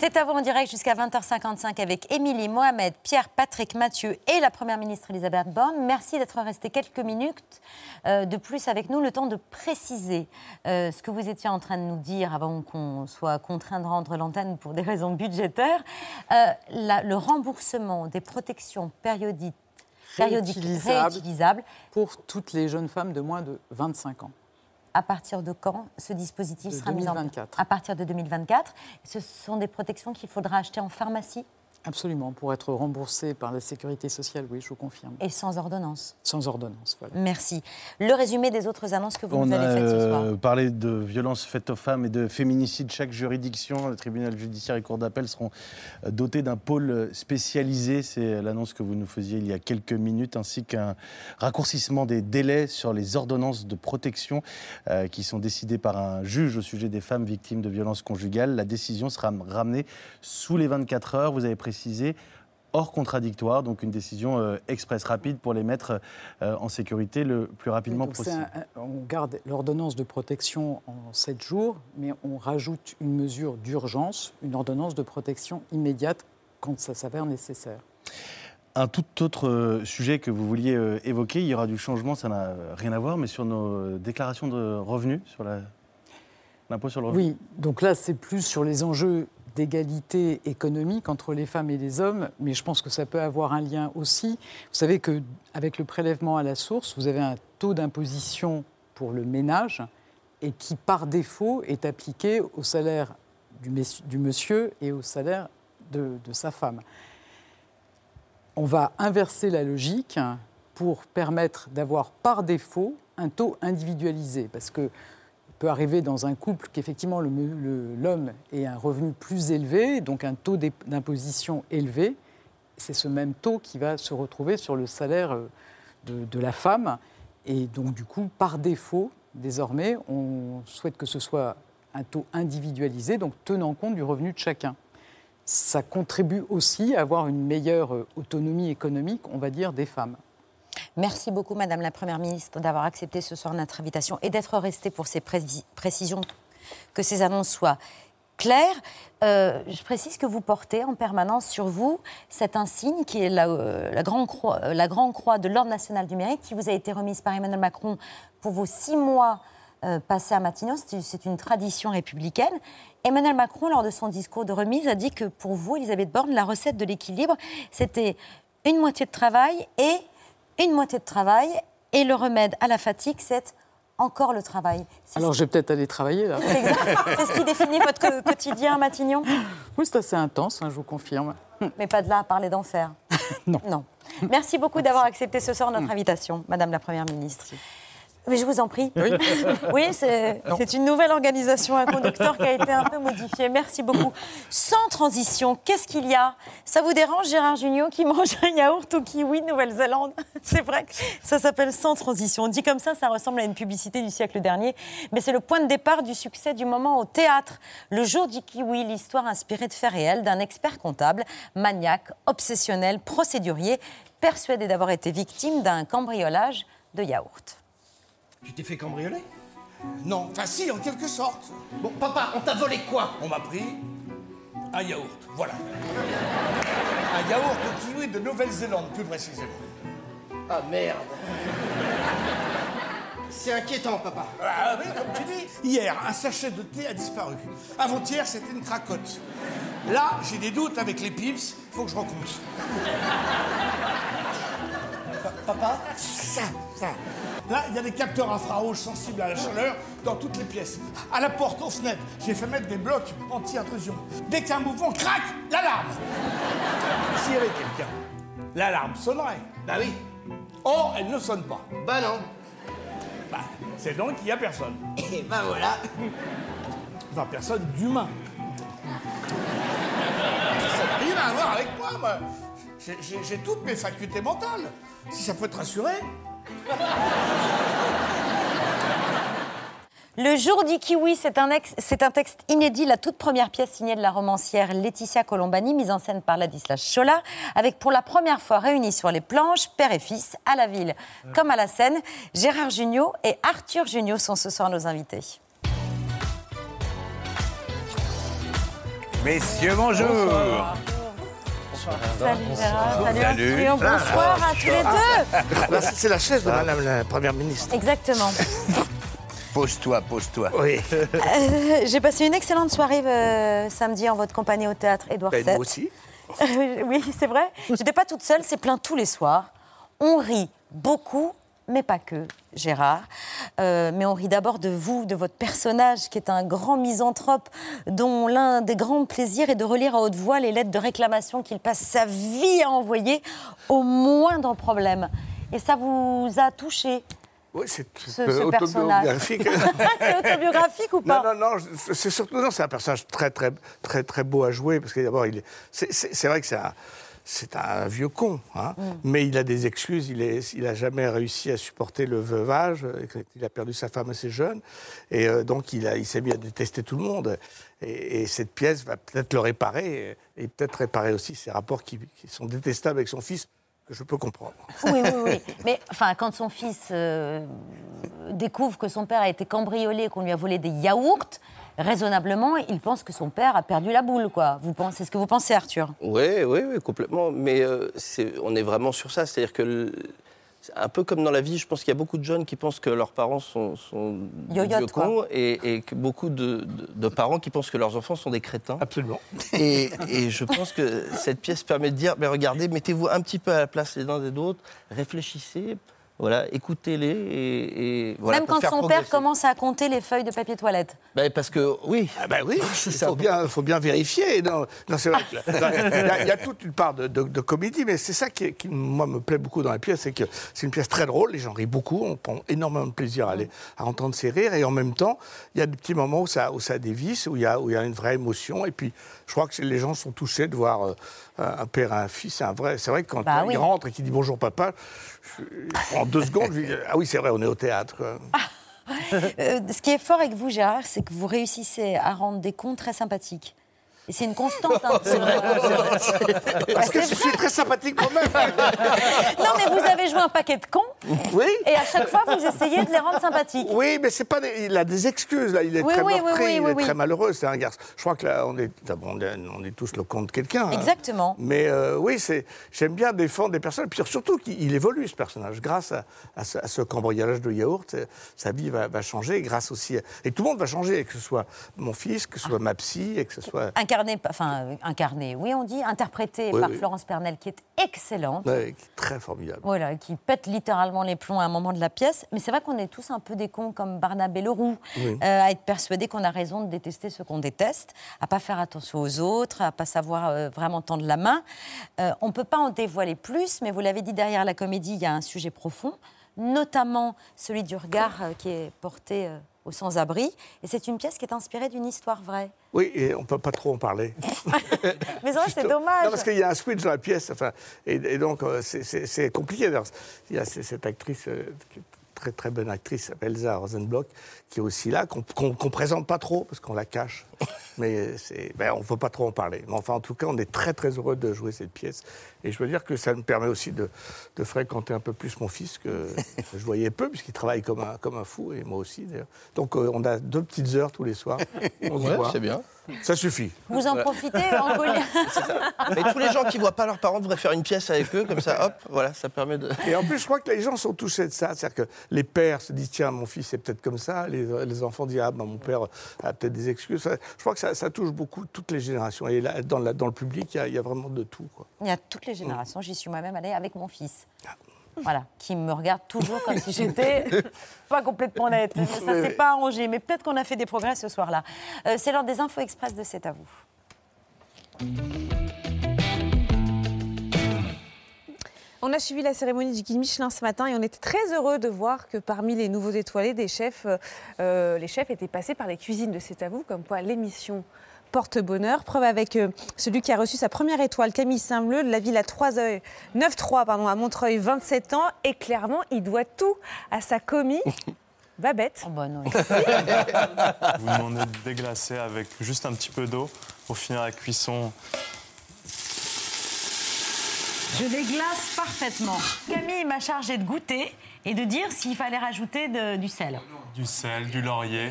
C'est à vous en direct jusqu'à 20h55 avec Émilie, Mohamed, Pierre, Patrick, Mathieu et la Première ministre Elisabeth Borne. Merci d'être resté quelques minutes euh, de plus avec nous, le temps de préciser euh, ce que vous étiez en train de nous dire avant qu'on soit contraint de rendre l'antenne pour des raisons budgétaires. Euh, la- le remboursement des protections périodiques, périodiques Réutilisables. réutilisables, pour toutes les jeunes femmes de moins de 25 ans. À partir de quand ce dispositif De sera mis en place? 2024. À partir de 2024. Ce sont des protections qu'il faudra acheter en pharmacie? Absolument, pour être remboursée par la sécurité sociale, oui, je vous confirme. et sans ordonnance. Sans ordonnance, voilà. Merci. Le résumé des autres annonces que vous On nous a avez faites ce soir. euh, parlé de violences faites aux femmes et de féminicide. Chaque juridiction, le tribunal judiciaire et cour d'appel seront euh, dotés d'un pôle spécialisé. C'est l'annonce que vous nous faisiez il y a quelques minutes, ainsi qu'un raccourcissement des délais sur les ordonnances de protection euh, qui sont décidées par un juge au sujet des femmes victimes de violences conjugales. La décision sera ramenée sous les 24 heures. Vous avez précisé hors contradictoire, donc une décision euh, express rapide pour les mettre euh, en sécurité le plus rapidement possible. un- on garde l'ordonnance de protection en 7 jours, mais on rajoute une mesure d'urgence, une ordonnance de protection immédiate quand ça s'avère nécessaire. Un tout autre euh, sujet que vous vouliez euh, évoquer, il y aura du changement, ça n'a rien à voir, mais sur nos déclarations de revenus, sur la- l'impôt sur le revenu. Oui, donc là, c'est plus sur les enjeux d'égalité économique entre les femmes et les hommes, mais je pense que ça peut avoir un lien aussi. Vous savez qu'avec le prélèvement à la source, vous avez un taux d'imposition pour le ménage et qui, par défaut, est appliqué au salaire du, monsieur et au salaire de, de sa femme. On va inverser la logique pour permettre d'avoir par défaut un taux individualisé, parce que peut arriver dans un couple qu'effectivement l'homme ait un revenu plus élevé, donc un taux d'imposition élevé. C'est ce même taux qui va se retrouver sur le salaire euh, de, de la femme. Et donc du coup, par défaut, désormais, on souhaite que ce soit un taux individualisé, donc tenant compte du revenu de chacun. Ça contribue aussi à avoir une meilleure euh, autonomie économique, on va dire, des femmes. Merci beaucoup, Madame la Première ministre, d'avoir accepté ce soir notre invitation et d'être restée pour ces précisions, que ces annonces soient claires. Euh, je précise que vous portez en permanence sur vous cet insigne qui est la, euh, grande, croix, euh, la grande croix de l'Ordre national du mérite qui vous a été remise par Emmanuel Macron pour vos six mois passés à Matignon. C'est une tradition républicaine. Emmanuel Macron, lors de son discours de remise, a dit que pour vous, Elisabeth Borne, la recette de l'équilibre, c'était une moitié de travail et une moitié de travail. Et le remède à la fatigue, c'est encore le travail. Alors je vais peut-être aller travailler là. c'est ce qui définit votre quotidien Matignon Oui, c'est assez intense, hein, je vous confirme. Mais pas de là à parler d'enfer. Non. Non. Merci beaucoup d'avoir accepté ce soir notre invitation, Madame la Première ministre. Mais je vous en prie. Oui. Oui, c'est c'est une nouvelle organisation, un conducteur qui a été un peu modifié. Merci beaucoup. Sans transition, qu'est-ce qu'il y a? Ça vous dérange, Gérard Junior, qui mange un yaourt au kiwi de Nouvelle-Zélande? C'est vrai que ça s'appelle Sans transition. On dit comme ça, ça ressemble à une publicité du siècle dernier. Mais c'est le point de départ du succès du moment au théâtre. Le jour du kiwi, l'histoire inspirée de faits réels d'un expert comptable, maniaque, obsessionnel, procédurier, persuadé d'avoir été victime d'un cambriolage de yaourt. Tu t'es fait cambrioler Non, enfin si, en quelque sorte. Bon, papa, on t'a volé quoi On m'a pris un yaourt, voilà. Un yaourt au kiwi de Nouvelle-Zélande, plus précisément. Ah merde. C'est inquiétant, papa. Ah oui, comme tu dis. Hier, un sachet de thé a disparu. Avant-hier, c'était une cracotte. Là, j'ai des doutes avec les pips, faut que je recompte. Papa Ça, ça. Là, il y a des capteurs infrarouges sensibles à la chaleur dans toutes les pièces. À la porte, aux fenêtres, j'ai fait mettre des blocs anti-intrusion. Dès qu'il y a un mouvement, crac, l'alarme S'il y avait quelqu'un, l'alarme sonnerait. Bah oui. Or, elle ne sonne pas. Bah non. Bah, c'est donc qu'il n'y a personne. Et bah voilà. Enfin, personne d'humain. Ça n'a rien à voir avec moi, moi. J'ai- toutes mes facultés mentales. Si ça peut te rassurer. Le jour du kiwi, c'est un, ex- c'est un texte inédit, la toute première pièce signée de la romancière Laetitia Colombani, mise en scène par Ladislas Chola, avec pour la première fois réunis sur les planches, père et fils, à la ville comme à la scène. Gérard Jugnot et Arthur Jugnot sont ce soir nos invités. Messieurs, bonjour. Salut Gérard, salut, Salut. Arthur, bonsoir à tous les deux. Là, c'est la chaise de Madame la Première ministre. Exactement. Pose-toi, pose-toi. Oui. Euh, J'ai passé une excellente soirée euh, samedi en votre compagnie au théâtre Édouard Ben, VII. nous aussi. oui, c'est vrai. J'étais pas toute seule, c'est plein tous les soirs. On rit beaucoup, mais pas que, Gérard. Euh, mais on rit d'abord de vous, de votre personnage, qui est un grand misanthrope, dont l'un des grands plaisirs est de relire à haute voix les lettres de réclamation qu'il passe sa vie à envoyer au moindre problème. Et ça vous a touché Oui, c'est Ce- ce autobiographique. C'est autobiographique ou pas? Non, non, non, c'est surtout non, c'est un personnage très, très, très, très beau à jouer parce que d'abord, il c'est, c'est- c'est vrai que c'est un, c'est un vieux con, hein, Mm. mais il a des excuses. Il il a jamais réussi à supporter le veuvage. Il a perdu sa femme assez jeune, et euh, donc il, a, il s'est mis à détester tout le monde. Et, et cette pièce va peut-être le réparer et, et peut-être réparer aussi ses rapports qui, qui sont détestables avec son fils que je peux comprendre. Oui, oui, oui. Mais enfin, quand son fils euh, découvre que son père a été cambriolé, qu'on lui a volé des yaourts, raisonnablement, il pense que son père a perdu la boule, quoi. Vous pensez, c'est ce que vous pensez, Arthur? Oui, oui, oui, complètement. Mais euh, on est vraiment sur ça. C'est-à-dire que, le- un peu comme dans la vie, je pense qu'il y a beaucoup de jeunes qui pensent que leurs parents sont, sont vieux quoi. cons et, et que beaucoup de, de- de parents qui pensent que leurs enfants sont des crétins. Absolument. Et, et je pense que cette pièce permet de dire, mais regardez, mettez-vous un petit peu à la place les uns des autres, réfléchissez, voilà, écoutez-les et, et voilà. Même quand son père commence à compter les feuilles de papier toilette. Ben, parce que oui, Ah ben oui, il ça. faut bien, faut bien vérifier. Non, non, c'est vrai. Il y, a- il y a toute une part de, de- de comédie, mais c'est ça qui, qui, moi, me plaît beaucoup dans la pièce, c'est que c'est une pièce très drôle, les gens rient beaucoup, on prend énormément de plaisir à, entendre ces rires, et en même temps, il y a des petits moments où ça, où ça dévisse, où il, y a, où il y a une vraie émotion, et puis je crois que les gens sont touchés de voir euh, un père et un fils. C'est un vrai, c'est vrai que quand Bah il oui. rentre et qu'il dit bonjour papa, en deux secondes, je lui dis, ah oui c'est vrai, on est au théâtre. quoi. Euh, ce qui est fort avec vous, Gérard, c'est que vous réussissez à rendre des cons très sympathiques. Et c'est une constante. hein. Parce que je suis très sympathique moi-même. Non, mais vous avez joué un paquet de cons, Oui. et à chaque fois, vous essayez de les rendre sympathiques. Oui, mais c'est pas. des- Il a des excuses là. Il est Oui, très oui, oui, meurtri, oui, il oui, est oui. très malheureux. C'est un garçon. Je crois que là, on est, on tous le compte de quelqu'un. hein. Exactement. Mais euh, oui, c'est. J'aime bien défendre des personnes. Puis surtout qu'il il évolue ce personnage grâce à, à ce, à ce cambriolage de yaourt. euh, Sa vie va, va changer grâce aussi. Et tout le monde va changer, que ce soit mon fils, que ce soit ma psy, et que ce soit. Incarné, enfin, euh, incarné, oui, on dit, interprété par. Florence Pernel, qui est excellente. Ouais, très formidable. Voilà, qui pète littéralement les plombs à un moment de la pièce. Mais c'est vrai qu'on est tous un peu des cons comme Barnabé Leroux, Oui. euh, à être persuadé qu'on a raison de détester ce qu'on déteste, à pas faire attention aux autres, à pas savoir euh, vraiment tendre la main. Euh, on ne peut pas en dévoiler plus, mais vous l'avez dit, derrière la comédie, il y a un sujet profond, notamment celui du regard qui est porté aux sans-abri. Et c'est une pièce qui est inspirée d'une histoire vraie. Oui, et on peut pas trop en parler. Mais vrai, c'est dommage. Non, parce qu'il y a un switch dans la pièce, enfin, et, et donc euh, c'est- compliqué. Il y a cette actrice, euh, très très bonne actrice, Elsa Rosenblock, qui est aussi là, qu'on qu'on présente pas trop, parce qu'on la cache. Mais ben, on ne peut pas trop en parler. Mais enfin, en tout cas, on est très très heureux de jouer cette pièce. Et je veux dire que ça me permet aussi de, de fréquenter un peu plus mon fils, que je voyais peu, puisqu'il travaille comme un, comme un fou, et moi aussi d'ailleurs. Donc euh, on a deux petites heures tous les soirs. On se Ouais, voit. c'est bien. Ça suffit. Vous en profitez, Angolia Mais tous les gens qui voient pas leurs parents devraient faire une pièce avec eux, comme ça, hop, voilà, ça permet de. Et en plus, je crois que les gens sont touchés de ça. C'est-à-dire que les pères se disent tiens, mon fils est peut-être comme ça. Les, les enfants disent ah, ben, mon père a peut-être des excuses. Je crois que ça, ça touche beaucoup toutes les générations. Et là, dans, la- dans le public, il y a- il y, a vraiment de tout. Quoi. Il y a toutes les générations. J'y suis moi-même allée avec mon fils. Voilà, qui me regarde toujours comme si j'étais pas complètement nette. Mais ça, c'est oui. pas arrangé. Mais peut-être qu'on a fait des progrès ce soir-là. Euh, c'est l'heure des infos express de C'est à vous. On a suivi la cérémonie du guide Michelin ce matin et on était très heureux de voir que parmi les nouveaux étoilés, des chefs, euh, euh, les chefs étaient passés par les cuisines de C'est à vous, comme quoi l'émission porte bonheur. Preuve avec euh, celui qui a reçu sa première étoile, Camille Saint-Bleu, de la ville à 3 œils, 9-3 pardon, à Montreuil, 27 ans. Et clairement, il doit tout à sa commis. Babette. Oh, bah non. Vous demandez de déglacer avec juste un petit peu d'eau pour finir la cuisson. Je déglace parfaitement. Camille m'a chargé de goûter et de dire s'il fallait rajouter de- du sel. Du sel, du laurier.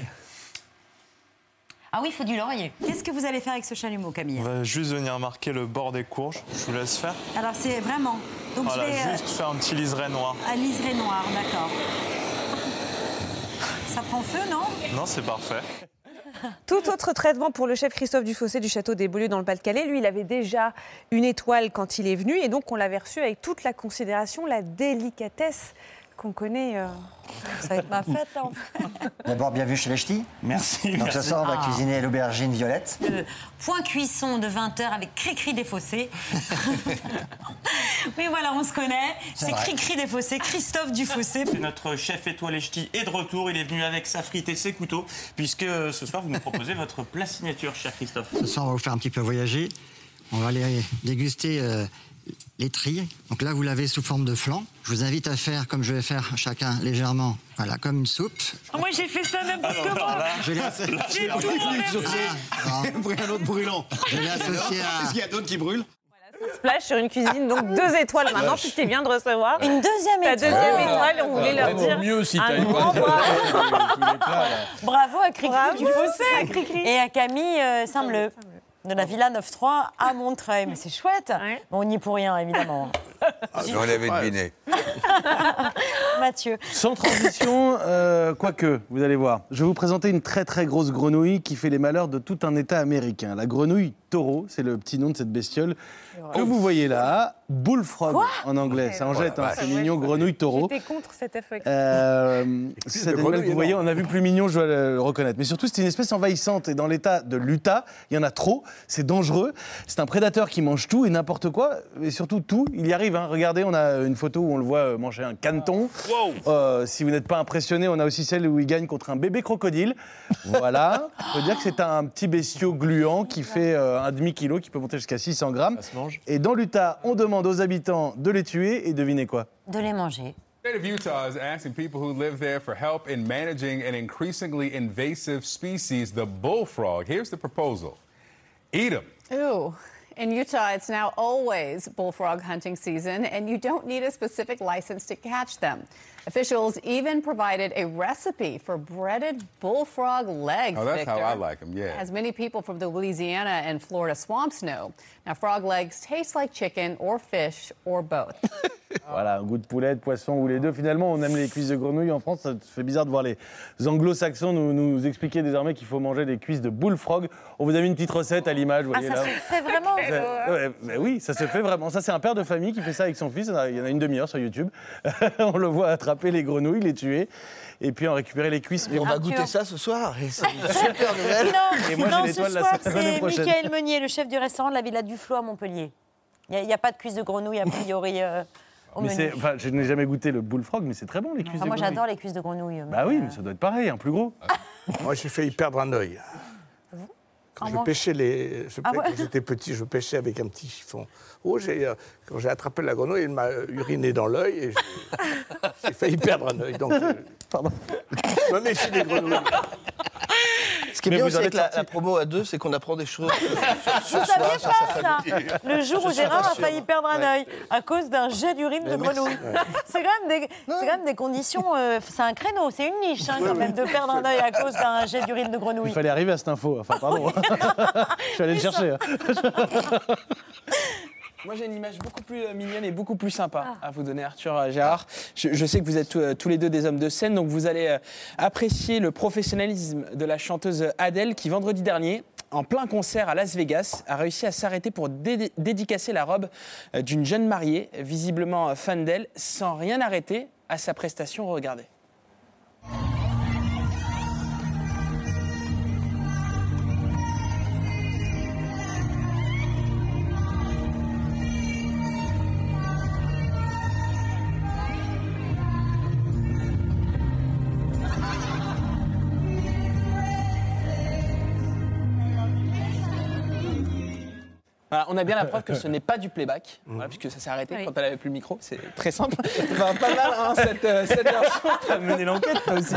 Ah oui, il faut du laurier. Qu'est-ce que vous allez faire avec ce chalumeau, Camille On va juste venir marquer le bord des courges. Je vous laisse faire. Alors c'est vraiment. Donc Voilà, je vais euh, juste faire un petit liseré noir. à liseré noir, d'accord. Ça prend feu, non? Non, c'est parfait. Tout autre traitement pour le chef Christophe Dufossé du château des Beaulieu dans le Pas-de-Calais. Lui, il avait déjà une étoile quand il est venu et donc on l'avait reçu avec toute la considération, la délicatesse qu'on connaît. euh. Ça va être ma fête, là, en fait. D'abord, bienvenue chez les Ch'tis. Merci. Donc ce soir, on va Ah. cuisiner l'aubergine violette. Le point cuisson de 20 heures avec Cricri des Fossés. oui, voilà, on se connaît. C'est vrai. Cricri des Fossés, Christophe Dufossé. Notre chef étoilé ch'ti est de retour. Il est venu avec sa frite et ses couteaux, puisque euh, ce soir, vous nous proposez votre plat signature, cher Christophe. Ce soir, on va vous faire un petit peu voyager. On va aller déguster euh, les trilles. Donc là, vous l'avez sous forme de flan. Je vous invite à faire, comme je vais faire chacun légèrement, voilà, comme une soupe. Ah, moi, j'ai fait ça n'importe comment. Je l'ai tout renversé. Ah, un autre brûlant. je l'ai associé à... y a d'autres qui brûlent Splash sur une cuisine, donc deux étoiles maintenant, puisqu'il vient de recevoir. Une deuxième Ta étoile. deuxième étoile, on voulait leur dire mieux si bravo, Bravo à Cricri à Cricri. Et à Camille euh, Saint-Bleu. De la Villa 9-3 à Montreuil. Mais c'est chouette. Ouais. Bon, on n'y est pour rien, évidemment. On l'avait deviné. Mathieu. Sans transition, euh, quoique, vous allez voir. Je vais vous présenter une très très grosse grenouille qui fait les malheurs de tout un État américain. La grenouille taureau, c'est le petit nom de cette bestiole que vous voyez là. Bullfrog en anglais. Ça en jette, hein, c'est mignon, grenouille taureau. J'étais contre cette FX. Euh, cet animal que vous voyez, on a vu plus mignon, je dois le le reconnaître. Mais surtout, c'est une espèce envahissante. Et dans l'état de l'Utah, il y en a trop. C'est dangereux. C'est un prédateur qui mange tout et n'importe quoi. Et surtout tout. Il y arrive. hein. Regardez, on a une photo où on le voit euh, manger un caneton. Euh, si vous n'êtes pas impressionné, on a aussi celle où il gagne contre un bébé crocodile. Voilà. On peut dire que c'est un petit bestiau gluant qui fait euh, un demi-kilo, qui peut monter jusqu'à 600 grammes. Et dans l'Utah, on demande aux habitants de les tuer. Et devinez quoi De les manger. The state of Utah is asking people who live there for help in managing an increasingly invasive species, the bullfrog. Here's the proposal eat them. Ooh. In Utah, it's now always bullfrog hunting season, and you don't need a specific license to catch them. Officials even provided a recipe for breaded bullfrog legs. Oh, that's how Victor, I like 'em, yeah. As many people from the Louisiana and Florida swamps know. Now, frog legs taste like chicken or fish or both. Voilà, un goût de poulet, de poisson ou les deux. Finalement, on aime les cuisses de grenouille en France. Ça fait bizarre de voir les anglo-saxons nous, nous expliquer désormais qu'il faut manger des cuisses de bullfrog. On vous a mis une petite recette à l'image, vous Ah, ça là. se fait vraiment ouais, mais oui, ça se fait vraiment. Ça, c'est un père de famille qui fait ça avec son fils. Il y en a une demi-heure sur YouTube. on le voit attraper les grenouilles, les tuer, et puis en récupérer les cuisses. Et on va Arthur. goûter ça ce soir. Et c'est une super nouvelle. Non, Et moi, non ce soir, c'est. Michael Meunier, le chef du restaurant de la Villa du Flot à Montpellier. Il n'y a, pas de cuisse de grenouille, a priori, euh, au Mais menu. c'est- enfin, je n'ai jamais goûté le bullfrog, mais c'est très bon les cuisses Enfin, de moi, grenouille. j'adore les cuisses de grenouille. Bah oui, mais, mais ça doit être pareil, un plus gros. Moi, j'ai failli perdre un œil. Quand En je pêchais les, je- Ah quand ouais j'étais petit, je pêchais avec un petit chiffon. Oh, j'ai, euh, quand j'ai attrapé la grenouille, elle m'a uriné dans l'œil et j'ai, j'ai failli perdre un œil. Donc, euh, pardon. Je me méfie des grenouilles. Ce qui est Mais bien vous aussi avec la, promo à deux, c'est qu'on apprend des choses. sur- Vous saviez pas ça. Le jour où Gérard a failli perdre un œil à cause d'un jet d'urine de grenouille. C'est quand, même des- c'est quand même des conditions. euh, c'est un créneau, c'est une niche hein, quand même de perdre un œil à cause d'un jet d'urine de grenouille. Il fallait arriver à cette info. Enfin, pardon. je suis allé le chercher. Moi, j'ai une image beaucoup plus euh, mignonne et beaucoup plus sympa à vous donner, Arthur euh, Gérard. Je, je sais que vous êtes tous- euh, tous les deux des hommes de scène, donc vous allez apprécier le professionnalisme de la chanteuse Adele qui, vendredi dernier, en plein concert à Las Vegas, a réussi à s'arrêter pour dé- dédicacer la robe d'une jeune mariée, visiblement fan d'elle, sans rien arrêter à sa prestation. Regardez. Voilà, on a bien la preuve que ce n'est pas du playback, Mhm. voilà, puisque ça s'est arrêté Oui. quand elle avait plus le micro. C'est très simple. Enfin, pas mal, hein, cette, euh, cette version. T'as mené l'enquête, toi aussi.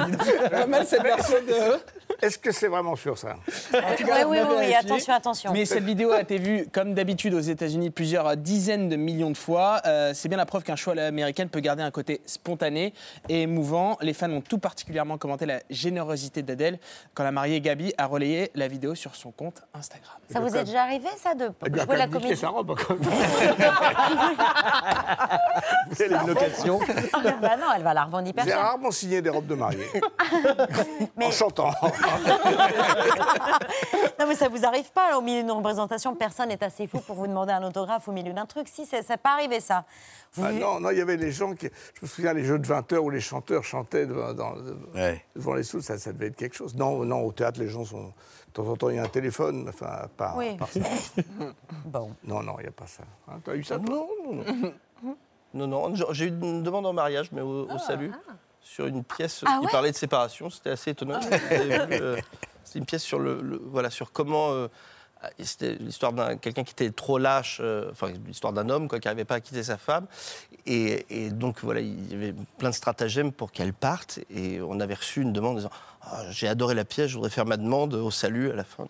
Pas mal cette version de. Est-ce que c'est vraiment sûr, ça? Oui, oui, oui, attention, attention. Mais cette vidéo a été vue, comme d'habitude, aux États-Unis plusieurs dizaines de millions de fois. Euh, c'est bien la preuve qu'un show à l'américaine peut garder un côté spontané et émouvant. Les fans ont tout particulièrement commenté la générosité d'Adèle quand la mariée Gabi a relayé la vidéo sur son compte Instagram. Ça vous est déjà arrivé, ça, de a jouer la niqué comédie sa robe. quand même. Vous avez une location. Ah, bah non, elle va la revendre hyper J'ai rarement signé des robes de mariée. En chantant. Non, mais ça vous arrive pas, là, au milieu d'une représentation, personne n'est assez fou pour vous demander un autographe au milieu d'un truc. Si, ça ça pas arrivé, ça. Vous- Ah non, non, il y avait les gens qui. Je me souviens les jeux de 20 heures où les chanteurs chantaient devant, dans- devant les sous, ça, ça devait être quelque chose. Non, non, au théâtre, les gens sont. De temps en temps, il y a un téléphone, enfin, pas. Oui. ça. Bon. Non, non, il n'y a pas ça. Hein, T'as eu ça, toi Non, non, non. Non, non, j'ai- eu une demande en mariage, mais au, au salut, sur une pièce Ah qui ouais parlait de séparation. C'était assez étonnant. Vu, euh, C'est une pièce sur le, le- voilà sur comment. euh, c'était l'histoire d'un quelqu'un qui était trop lâche, euh, enfin l'histoire d'un homme quoi, qui n'arrivait pas à quitter sa femme, et, et donc voilà il y avait plein de stratagèmes pour qu'elle parte, et on avait reçu une demande en disant Ah, j'ai adoré la pièce, je voudrais faire ma demande au salut à la fin.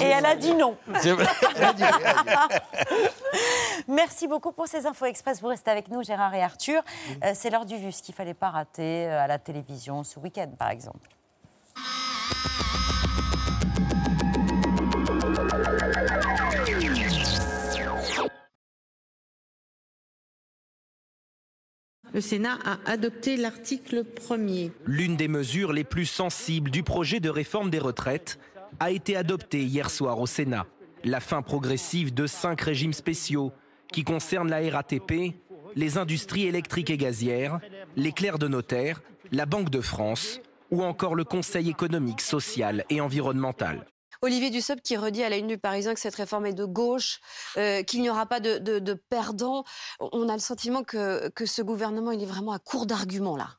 Et elle a dit non. Merci beaucoup pour ces infos express. Vous restez avec nous, Gérard et Arthur. Euh, c'est l'heure du vu, ce qu'il ne fallait pas rater euh, à la télévision ce week-end, par exemple. Le Sénat a adopté l'article 1er. L'une des mesures les plus sensibles du projet de réforme des retraites a été adoptée hier soir au Sénat. La fin progressive de cinq régimes spéciaux qui concernent la RATP, les industries électriques et gazières, les clercs de notaire, la Banque de France ou encore le Conseil économique, social et environnemental. Olivier Dussopt qui redit à la une du Parisien que cette réforme est de gauche, euh, qu'il n'y aura pas de, de- de perdants. On a le sentiment que, ce gouvernement, est vraiment à court d'arguments là.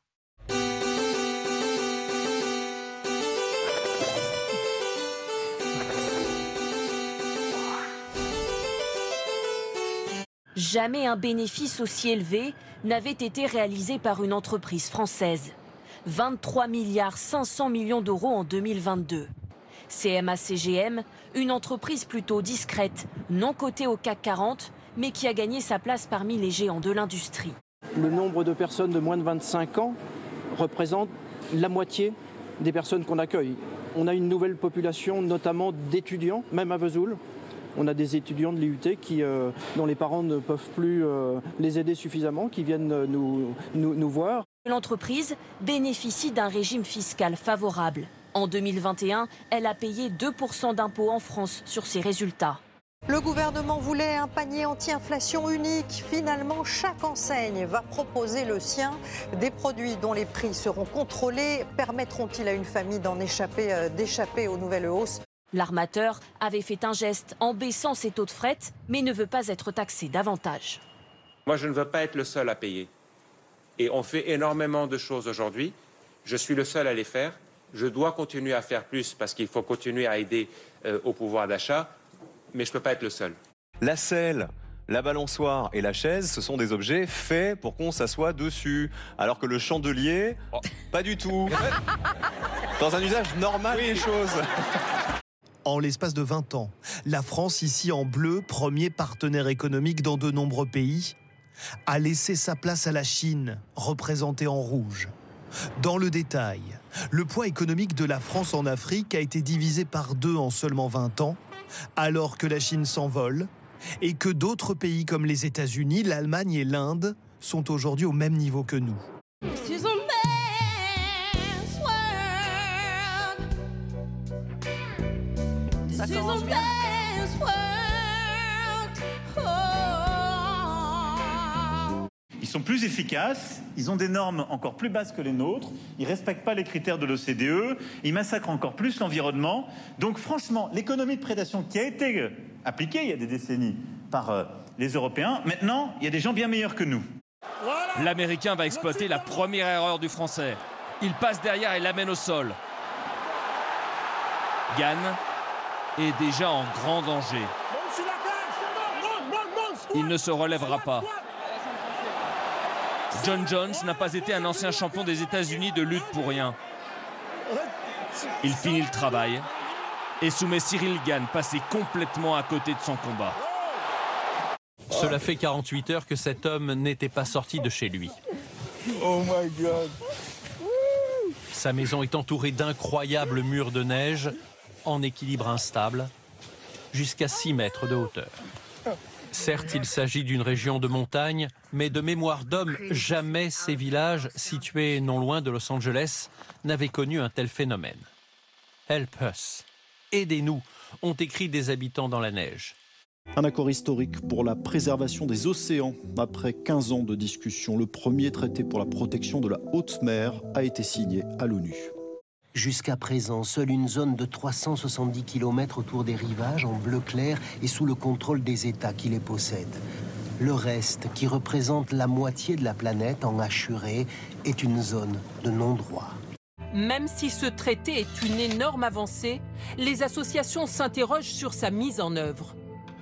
Jamais un bénéfice aussi élevé n'avait été réalisé par une entreprise française. 23 milliards 500 millions d'euros en 2022. CMA-CGM, une entreprise plutôt discrète, non cotée au CAC 40, mais qui a gagné sa place parmi les géants de l'industrie. Le nombre de personnes de moins de 25 ans représente la moitié des personnes qu'on accueille. On a une nouvelle population, notamment d'étudiants, même à Vesoul. On a des étudiants de l'IUT qui, euh, dont les parents ne peuvent plus euh, les aider suffisamment, qui viennent nous, nous, nous voir. L'entreprise bénéficie d'un régime fiscal favorable. En 2021, elle a payé 2% d'impôts en France sur ses résultats. Le gouvernement voulait un panier anti-inflation unique. Finalement, chaque enseigne va proposer le sien. Des produits dont les prix seront contrôlés permettront-ils à une famille d'en échapper, euh, d'échapper aux nouvelles hausses? L'armateur avait fait un geste en baissant ses taux de fret, mais ne veut pas être taxé davantage. Moi, je ne veux pas être le seul à payer. Et on fait énormément de choses aujourd'hui. Je suis le seul à les faire. Je dois continuer à faire plus parce qu'il faut continuer à aider euh, au pouvoir d'achat, mais je ne peux pas être le seul. La selle, la balançoire et la chaise, ce sont des objets faits pour qu'on s'assoie dessus. Alors que le chandelier, pas du tout. Dans un usage normal des choses. En l'espace de 20 ans, la France, ici en bleu, premier partenaire économique dans de nombreux pays, a laissé sa place à la Chine, représentée en rouge. Dans le détail, le poids économique de la France en Afrique a été divisé par deux en seulement 20 ans, alors que la Chine s'envole et que d'autres pays comme les États-Unis, l'Allemagne et l'Inde sont aujourd'hui au même niveau que nous. Ça commence bien. Ils sont plus efficaces, ils ont des normes encore plus basses que les nôtres, ils respectent pas les critères de l'OCDE, ils massacrent encore plus l'environnement. Donc franchement, l'économie de prédation qui a été euh, appliquée il y a des décennies par euh, les Européens, maintenant, il y a des gens bien meilleurs que nous. L'Américain va exploiter la première erreur du Français. Il passe derrière et l'amène au sol. Gann est déjà en grand danger. Il ne se relèvera pas. John Jones n'a pas été un ancien champion des États-Unis de lutte pour rien. Il finit le travail et soumet Cyril Gann, passé complètement à côté de son combat. Cela fait 48 heures que cet homme n'était pas sorti de chez lui. Oh my God. Sa maison est entourée d'incroyables murs de neige en équilibre instable, jusqu'à 6 mètres de hauteur. Certes, il s'agit d'une région de montagne, mais de mémoire d'homme, jamais ces villages, situés non loin de Los Angeles, n'avaient connu un tel phénomène. Help us. Aidez-nous, ont écrit des habitants dans la neige. Un accord historique pour la préservation des océans. Après 15 ans de discussion, le premier traité pour la protection de la haute mer a été signé à l'ONU. Jusqu'à présent, seule une zone de 370 km autour des rivages en bleu clair est sous le contrôle des États qui les possèdent. Le reste, qui représente la moitié de la planète en hachuré, est une zone de non-droit. Même si ce traité est une énorme avancée, les associations s'interrogent sur sa mise en œuvre.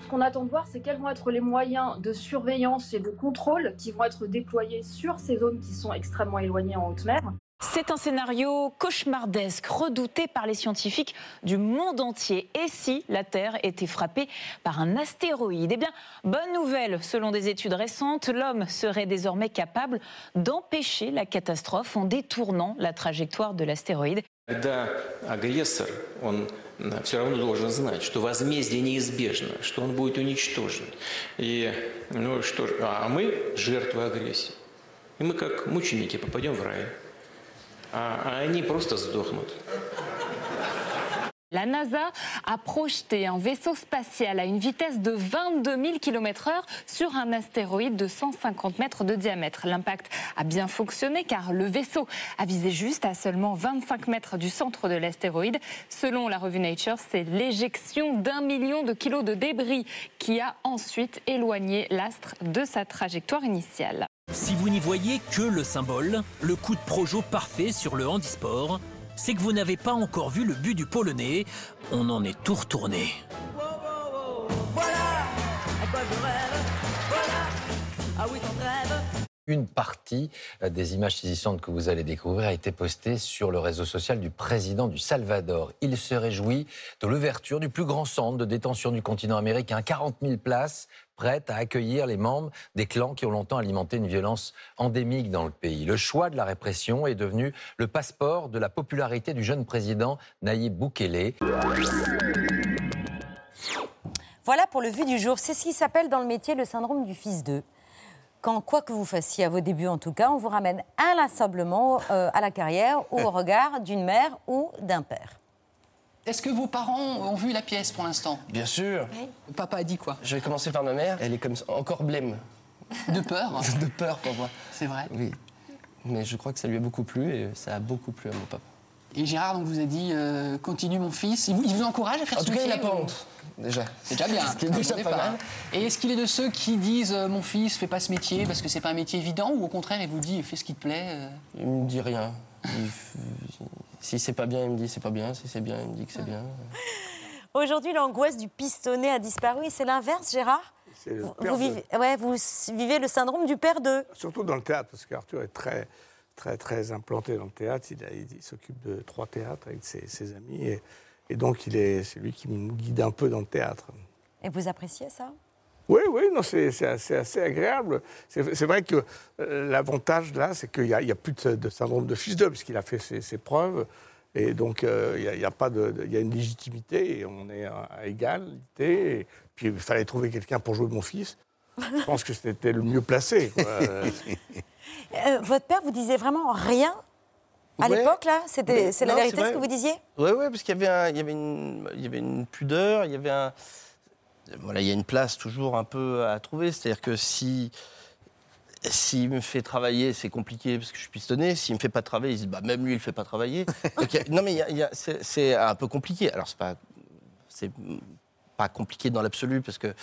Ce qu'on attend de voir, c'est quels vont être les moyens de surveillance et de contrôle qui vont être déployés sur ces zones qui sont extrêmement éloignées en haute mer. C'est un scénario cauchemardesque, redouté par les scientifiques du monde entier. Et si la Terre était frappée par un astéroïde Eh bien, bonne nouvelle, selon des études récentes, l'homme serait désormais capable d'empêcher la catastrophe en détournant la trajectoire de l'astéroïde. Когда агрессор, он все равно должен знать, что возмездие неизбежно, что он будет уничтожен. И, ну что ж, а мы жертвы агрессии. И мы как мученики попадем в рай. А, а они просто сдохнут. La NASA a projeté un vaisseau spatial à une vitesse de 22 000 km/h sur un astéroïde de 150 mètres de diamètre. L'impact a bien fonctionné car le vaisseau a visé juste à seulement 25 mètres du centre de l'astéroïde. Selon la revue Nature, c'est l'éjection d'un million de kilos de débris qui a ensuite éloigné l'astre de sa trajectoire initiale. Si vous n'y voyez que le symbole, le coup de projo parfait sur le handisport, c'est que vous n'avez pas encore vu le but du Polonais. On en est tout retourné. Une partie euh, des images saisissantes que vous allez découvrir a été postée sur le réseau social du président du Salvador. Il se réjouit de l'ouverture du plus grand centre de détention du continent américain, 40 000 places prêtes à accueillir les membres des clans qui ont longtemps alimenté une violence endémique dans le pays. Le choix de la répression est devenu le passeport de la popularité du jeune président Nayib Bukele. Voilà pour le vu du jour. C'est ce qui s'appelle dans le métier le syndrome du fils d'eux. Quand, quoi que vous fassiez à vos débuts en tout cas, on vous ramène inlassablement euh, à la carrière ou au regard d'une mère ou d'un père. Est-ce que vos parents ont vu la pièce pour l'instant? Bien sûr. Papa a dit quoi? Je vais commencer par ma mère. Elle est comme encore blême. De peur De peur pour moi. C'est vrai Oui. Mais je crois que ça lui a beaucoup plu et ça a beaucoup plu à mon papa. Et Gérard donc, vous a dit euh, continue mon fils. Il vous, il vous encourage à faire En ce tout cas, il n'a pas ou- honte, déjà. C'est déjà bien. Ce qui est Un déjà pas mal. Et est-ce qu'il est de ceux qui disent euh, mon fils, fais pas ce métier parce que c'est pas un métier évident ou au contraire il vous dit fais ce qui te plaît euh Il me dit rien. Il Si c'est pas bien, il me dit c'est pas bien. Si c'est bien, il me dit que c'est bien. Aujourd'hui, l'angoisse du pistonné a disparu et c'est l'inverse, Gérard le vous, de- vivez, ouais, vous vivez le syndrome du père d'eux. Surtout dans le théâtre, parce qu'Arthur est très, très, très implanté dans le théâtre. Il, s'occupe de trois théâtres avec ses, ses amis. Et, et donc, il est, c'est lui qui me guide un peu dans le théâtre. Et vous appréciez ça? Oui, oui, non, c'est, c'est assez, assez agréable. C'est, c'est vrai que euh, l'avantage, là, c'est qu'il n'y a, il y a plus de, de syndrome de fils d'eux, puisqu'il a fait ses, ses preuves. Et donc, euh, il y a- il y a, pas de, y a une légitimité, et on est à, à égalité. Et puis, il fallait trouver quelqu'un pour jouer mon fils. Je pense que c'était le mieux placé. quoi. Euh, votre père vous disait vraiment rien à Ouais. l'époque, là? C'était, Mais C'est la non, vérité c'est ce que vous disiez? Oui, ouais, parce qu'il y avait, un- il y, avait une, il y avait une pudeur, il y avait un. Voilà, il y a une place toujours un peu à trouver. C'est-à-dire que si. S'il me fait travailler, c'est compliqué parce que je suis pistonné. S'il me fait pas travailler, il se dit bah, même lui, il ne fait pas travailler. Donc, a- non, mais c'est un peu compliqué. Alors, c'est pas, c'est pas compliqué dans l'absolu parce que euh,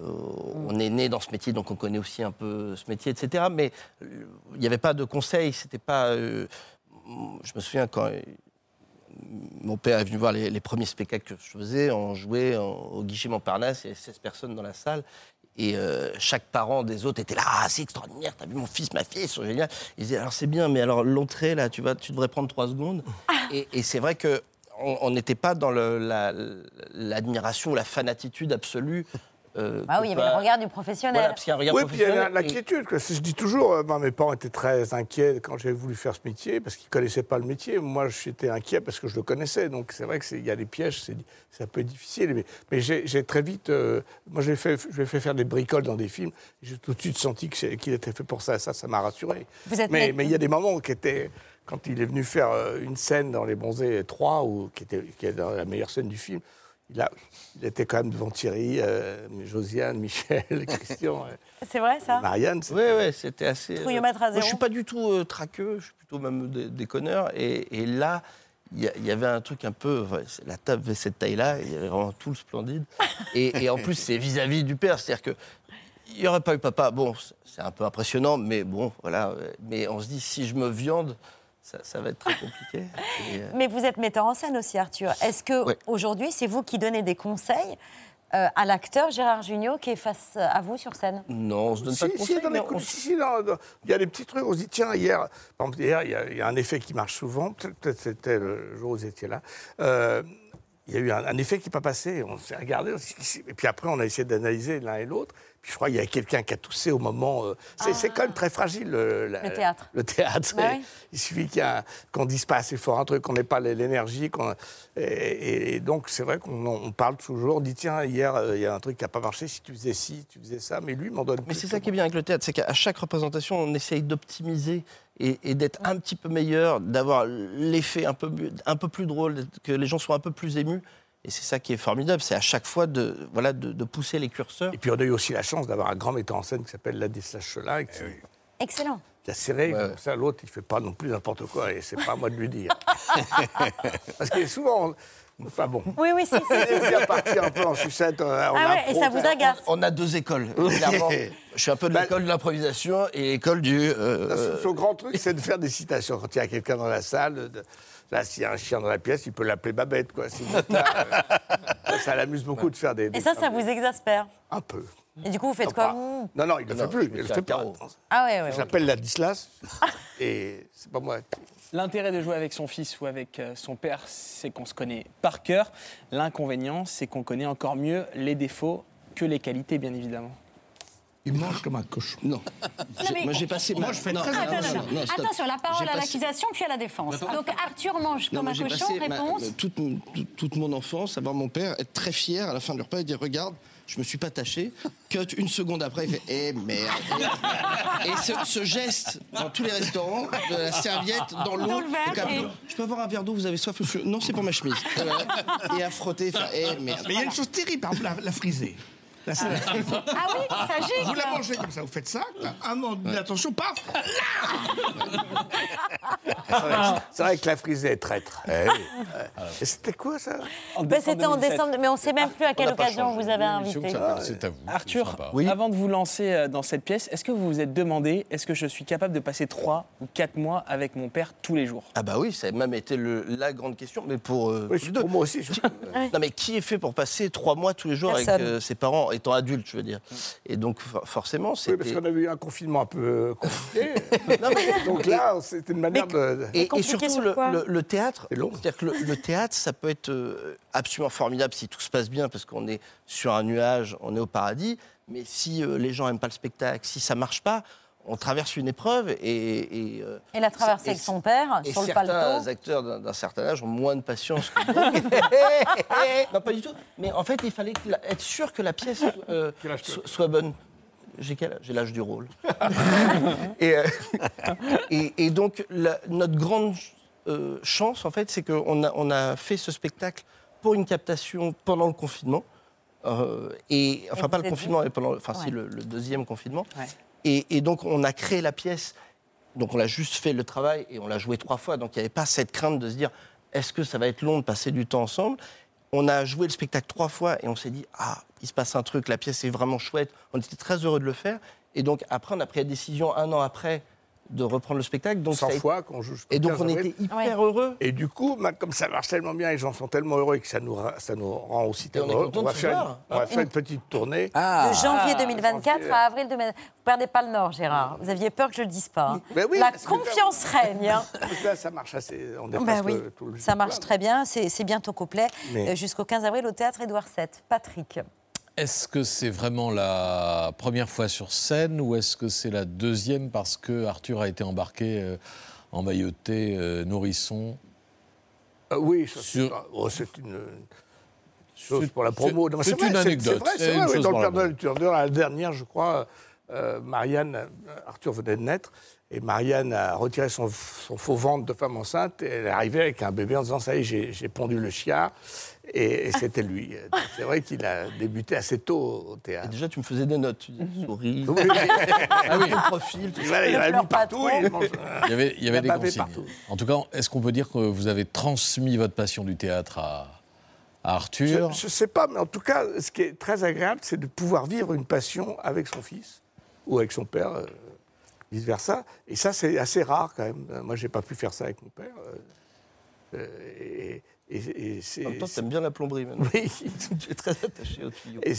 on est né dans ce métier, donc on connaît aussi un peu ce métier, etc. Mais euh, il n'y avait pas de conseils. C'était pas. euh, je me souviens quand mon père est venu voir les, les premiers spectacles que je faisais. On jouait en- au guichet Montparnasse, il y avait 16 personnes dans la salle. Et euh, chaque parent des autres était là, ah, c'est extraordinaire, t'as vu mon fils, ma fille, ils sont géniaux. Ils disaient, alors c'est bien, mais alors l'entrée, là, tu, vas, tu devrais prendre trois secondes. Et, et c'est vrai que on n'était pas dans le- la- l'admiration ou la fanatitude absolue. Euh, Bah oui, il y avait le regard du professionnel. Voilà, parce qu'il y a un regard Oui, puis il y a l'inquiétude. Je dis toujours, euh, mes parents étaient très inquiets quand j'ai voulu faire ce métier, parce qu'ils ne connaissaient pas le métier. Moi, j'étais inquiet parce que je le connaissais. Donc, c'est vrai qu'il y a des pièges, c'est un peu difficile. Mais, mais j'ai très vite. euh, moi, j'ai fait, fait faire des bricoles dans des films. J'ai tout de suite senti qu'il était fait pour ça. Ça, ça m'a rassuré. Vous êtes mais il y a des moments qui étaient. Quand il est venu faire euh, une scène dans Les Bronzés 3, ou, qui, était, qui est dans la meilleure scène du film, il, a, il était quand même devant Thierry, euh, Josiane, Michel, Christian. euh, C'est vrai ça? Marianne, Oui, oui, c'était assez. euh, Trouillomètre à moi, je zéro suis pas du tout euh, traqueux, je suis plutôt même dé- déconneur. Et, et là, il y, avait un truc un peu. ouais, la table avait cette taille-là, il y avait vraiment tout le splendide. Et, et en plus, c'est vis-à-vis du père, c'est-à-dire que. Il n'y aurait pas eu papa. Bon, c'est- un peu impressionnant, mais bon, voilà. euh, Mais on se dit, si je me viande, ça, ça va être très compliqué. Et, euh, Mais vous êtes metteur en scène aussi, Arthur. Est-ce que Ouais. aujourd'hui, c'est vous qui donnez des conseils euh, à l'acteur Gérard Jugnot qui est face à vous sur scène? Non, on se donne Si, pas de si, conseils. dans les mais on- coulisses, si, si, il y a des petits trucs, on se dit, tiens, hier, par exemple, hier, il y, a, il y a un effet qui marche souvent, peut-être peut-être c'était le jour où vous étiez là, Euh, il y a eu un, un effet qui n'est pas passé, on s'est regardé, on s'est dit, et puis après, on a essayé d'analyser l'un et l'autre, puis je crois qu'il y a quelqu'un qui a toussé au moment... euh, c'est c'est quand même très fragile, le, la- Le théâtre. Le théâtre, Bah oui. il suffit qu'on dise pas assez fort un truc, qu'on n'ait pas l'énergie, et, donc c'est vrai qu'on on parle toujours, on dit, tiens, hier, euh, il y a un truc qui n'a pas marché, si tu faisais ci, tu faisais ça, mais lui m'en donne Mais plus. c'est ça qui est bien avec le théâtre, c'est qu'à chaque représentation, on essaye d'optimiser et, et d'être un petit peu meilleur, d'avoir l'effet un peu, un peu plus drôle, que les gens soient un peu plus émus. Et c'est ça qui est formidable, c'est à chaque fois de, voilà, de, de pousser les curseurs. Et puis on a eu aussi la chance d'avoir un grand metteur en scène qui s'appelle Ladislas Chelin, qui, Excellent. qui a serré, comme ça l'autre il fait pas non plus n'importe quoi, et c'est pas à moi de lui dire. Parce que souvent, on- enfin bon. Oui, oui, si, si, si, On est si. bien parti un peu en sucette. on on Ah ouais, et ça vous agace On a deux écoles, clairement. Je suis un peu de l'école de l'improvisation et l'école du... euh, son- Son grand truc, c'est de faire des citations. Quand il y a quelqu'un dans la salle, de- là, s'il y a un chien dans la pièce, il peut l'appeler Babette. Quoi. Euh, ça l'amuse beaucoup de faire des. Et ça, ça vous exaspère? Un peu. Et du coup, vous faites Non, quoi pas- Non, non, il ne le fait plus. je Il le ça fait carreau. Ah ouais, ouais. ouais. J'appelle Ladislas et c'est pas moi. L'intérêt de jouer avec son fils ou avec euh, son père, c'est qu'on se connaît par cœur. L'inconvénient, c'est qu'on connaît encore mieux les défauts que les qualités, bien évidemment. Il mange comme un cochon. Non. mais- Moi, j'ai passé ma... Moi, je fais non, très Attention, non, non, stop. attention, la parole J'ai à passé- l'accusation puis à la défense. Donc Arthur mange Non, comme mais un j'ai cochon, passé ma- réponse. toute, toute- toute mon enfance à voir mon père être très fier à la fin du repas et dire Regarde, je me suis pas taché. Cut une seconde après, il fait Eh merde Et ce, ce geste dans tous les restaurants, de la serviette dans l'eau. Dans le verre, et comme, et- Je peux avoir un verre d'eau, vous avez soif monsieur? Non, c'est pour ma chemise. Et, voilà. Et à frotter, faire Eh merde Mais il y a une chose terrible, par exemple, la, la frisée. Salade. Ah oui, ça gicle. Vous la mangez comme ça, vous faites ça, un moment d'attention, paf vrai, c'est vrai que la frisée est traître. Eh Et c'était quoi ça? Ben, C'était en décembre, mais on ne sait même plus à quelle occasion changé. vous avez invité. C'est à vous. Arthur, avant de vous lancer euh, dans cette pièce, est-ce que vous vous êtes demandé, est-ce que je suis capable de passer 3 ou 4 mois avec mon père tous les jours? Ah bah oui, ça a même été le- la grande question, mais pour, euh, Oui, tous c'est les deux. pour moi aussi. je- Non mais qui est fait pour passer trois mois tous les jours avec Personne. euh, ses parents étant adultes, je veux dire? Et donc for- forcément, Oui, c'était... parce qu'on avait eu un confinement un peu euh, compliqué. Non, mais- Donc là, c'était une manière de. Et, et surtout, sur le, quoi le- le théâtre, c'est-à-dire que le, le théâtre, ça peut être euh, absolument formidable si tout se passe bien, parce qu'on est sur un nuage, on est au paradis. Mais si euh, les gens n'aiment pas le spectacle, si ça marche pas, on traverse une épreuve et... et, euh, Et la traversée avec son père, et sur le certains paletot. acteurs d'un certain âge ont moins de patience que non, pas du tout. Mais en fait, il fallait la- être sûr que la pièce euh, soit bonne. J'ai quel J'ai l'âge du rôle. et, euh, et, et donc, la- notre grande euh, chance, en fait, c'est qu'on a, on a fait ce spectacle pour une captation pendant le confinement. Euh, et, enfin, pas le confinement, mais pendant, enfin, Ouais. si, le, le deuxième confinement. Ouais. Et donc, on a créé la pièce. Donc, on a juste fait le travail et on l'a joué trois fois. Donc, il n'y avait pas cette crainte de se dire est-ce que ça va être long de passer du temps ensemble? On a joué le spectacle trois fois et on s'est dit ah, il se passe un truc, la pièce est vraiment chouette. On était très heureux de le faire. Et donc, après, on a pris la décision un an après de reprendre le spectacle. Donc 100 ça a été- fois qu'on joue. Et donc 15 on avril. était hyper heureux. Et du coup, ma- comme ça marche tellement bien, les gens sont tellement heureux et que ça nous, ça nous rend aussi Et tellement heureux, on va faire, une, voir. on va faire une petite tournée. de janvier Ah, 2024 janvier. à avril 2024. Vous perdez pas le nord, Gérard. Vous aviez peur que je le dise pas. hein. Ben oui, La que- confiance règne. hein. Là, ça marche assez. On est Ben oui, tout le ça marche très bien. C'est c'est bientôt complet. Mais- Euh, Jusqu'au 15 avril au théâtre Édouard VII. Patrick. Est-ce que c'est vraiment la première fois sur scène ou est-ce que c'est la deuxième parce que Arthur a été embarqué euh, en mailloté euh, nourrisson? Euh, oui, ça, Sur- oh, c'est une chose pour la promo. c'est- Non, c'est vrai, une anecdote, C'est vrai, c'est vrai. oui, dans le la Père Noël Turner, la dernière, je crois, euh, Marianne, Arthur venait de naître, et Marianne a retiré son, son faux ventre de femme enceinte, et elle est arrivée avec un bébé en disant Ça y est, j'ai- j'ai pondu le chiard. Et, et c'était lui. C'est vrai qu'il a débuté assez tôt au théâtre. Déjà, tu me faisais des notes. Tu dis souris, Oui. Ah oui. profil. tout ça. Il en a mis partout. et il mange- Il y avait, il y avait des consignes. partout. En tout cas, est-ce qu'on peut dire que vous avez transmis votre passion du théâtre à, à Arthur? Je ne sais pas, mais en tout cas, ce qui est très agréable, c'est de pouvoir vivre une passion avec son fils ou avec son père, euh, vice-versa. Et ça, c'est assez rare quand même. Moi, j'ai pas pu faire ça avec mon père. euh, euh, et, et- et c'est- En même temps, t'aimes bien la plomberie maintenant. Oui. tu es très attaché au tuyau. Et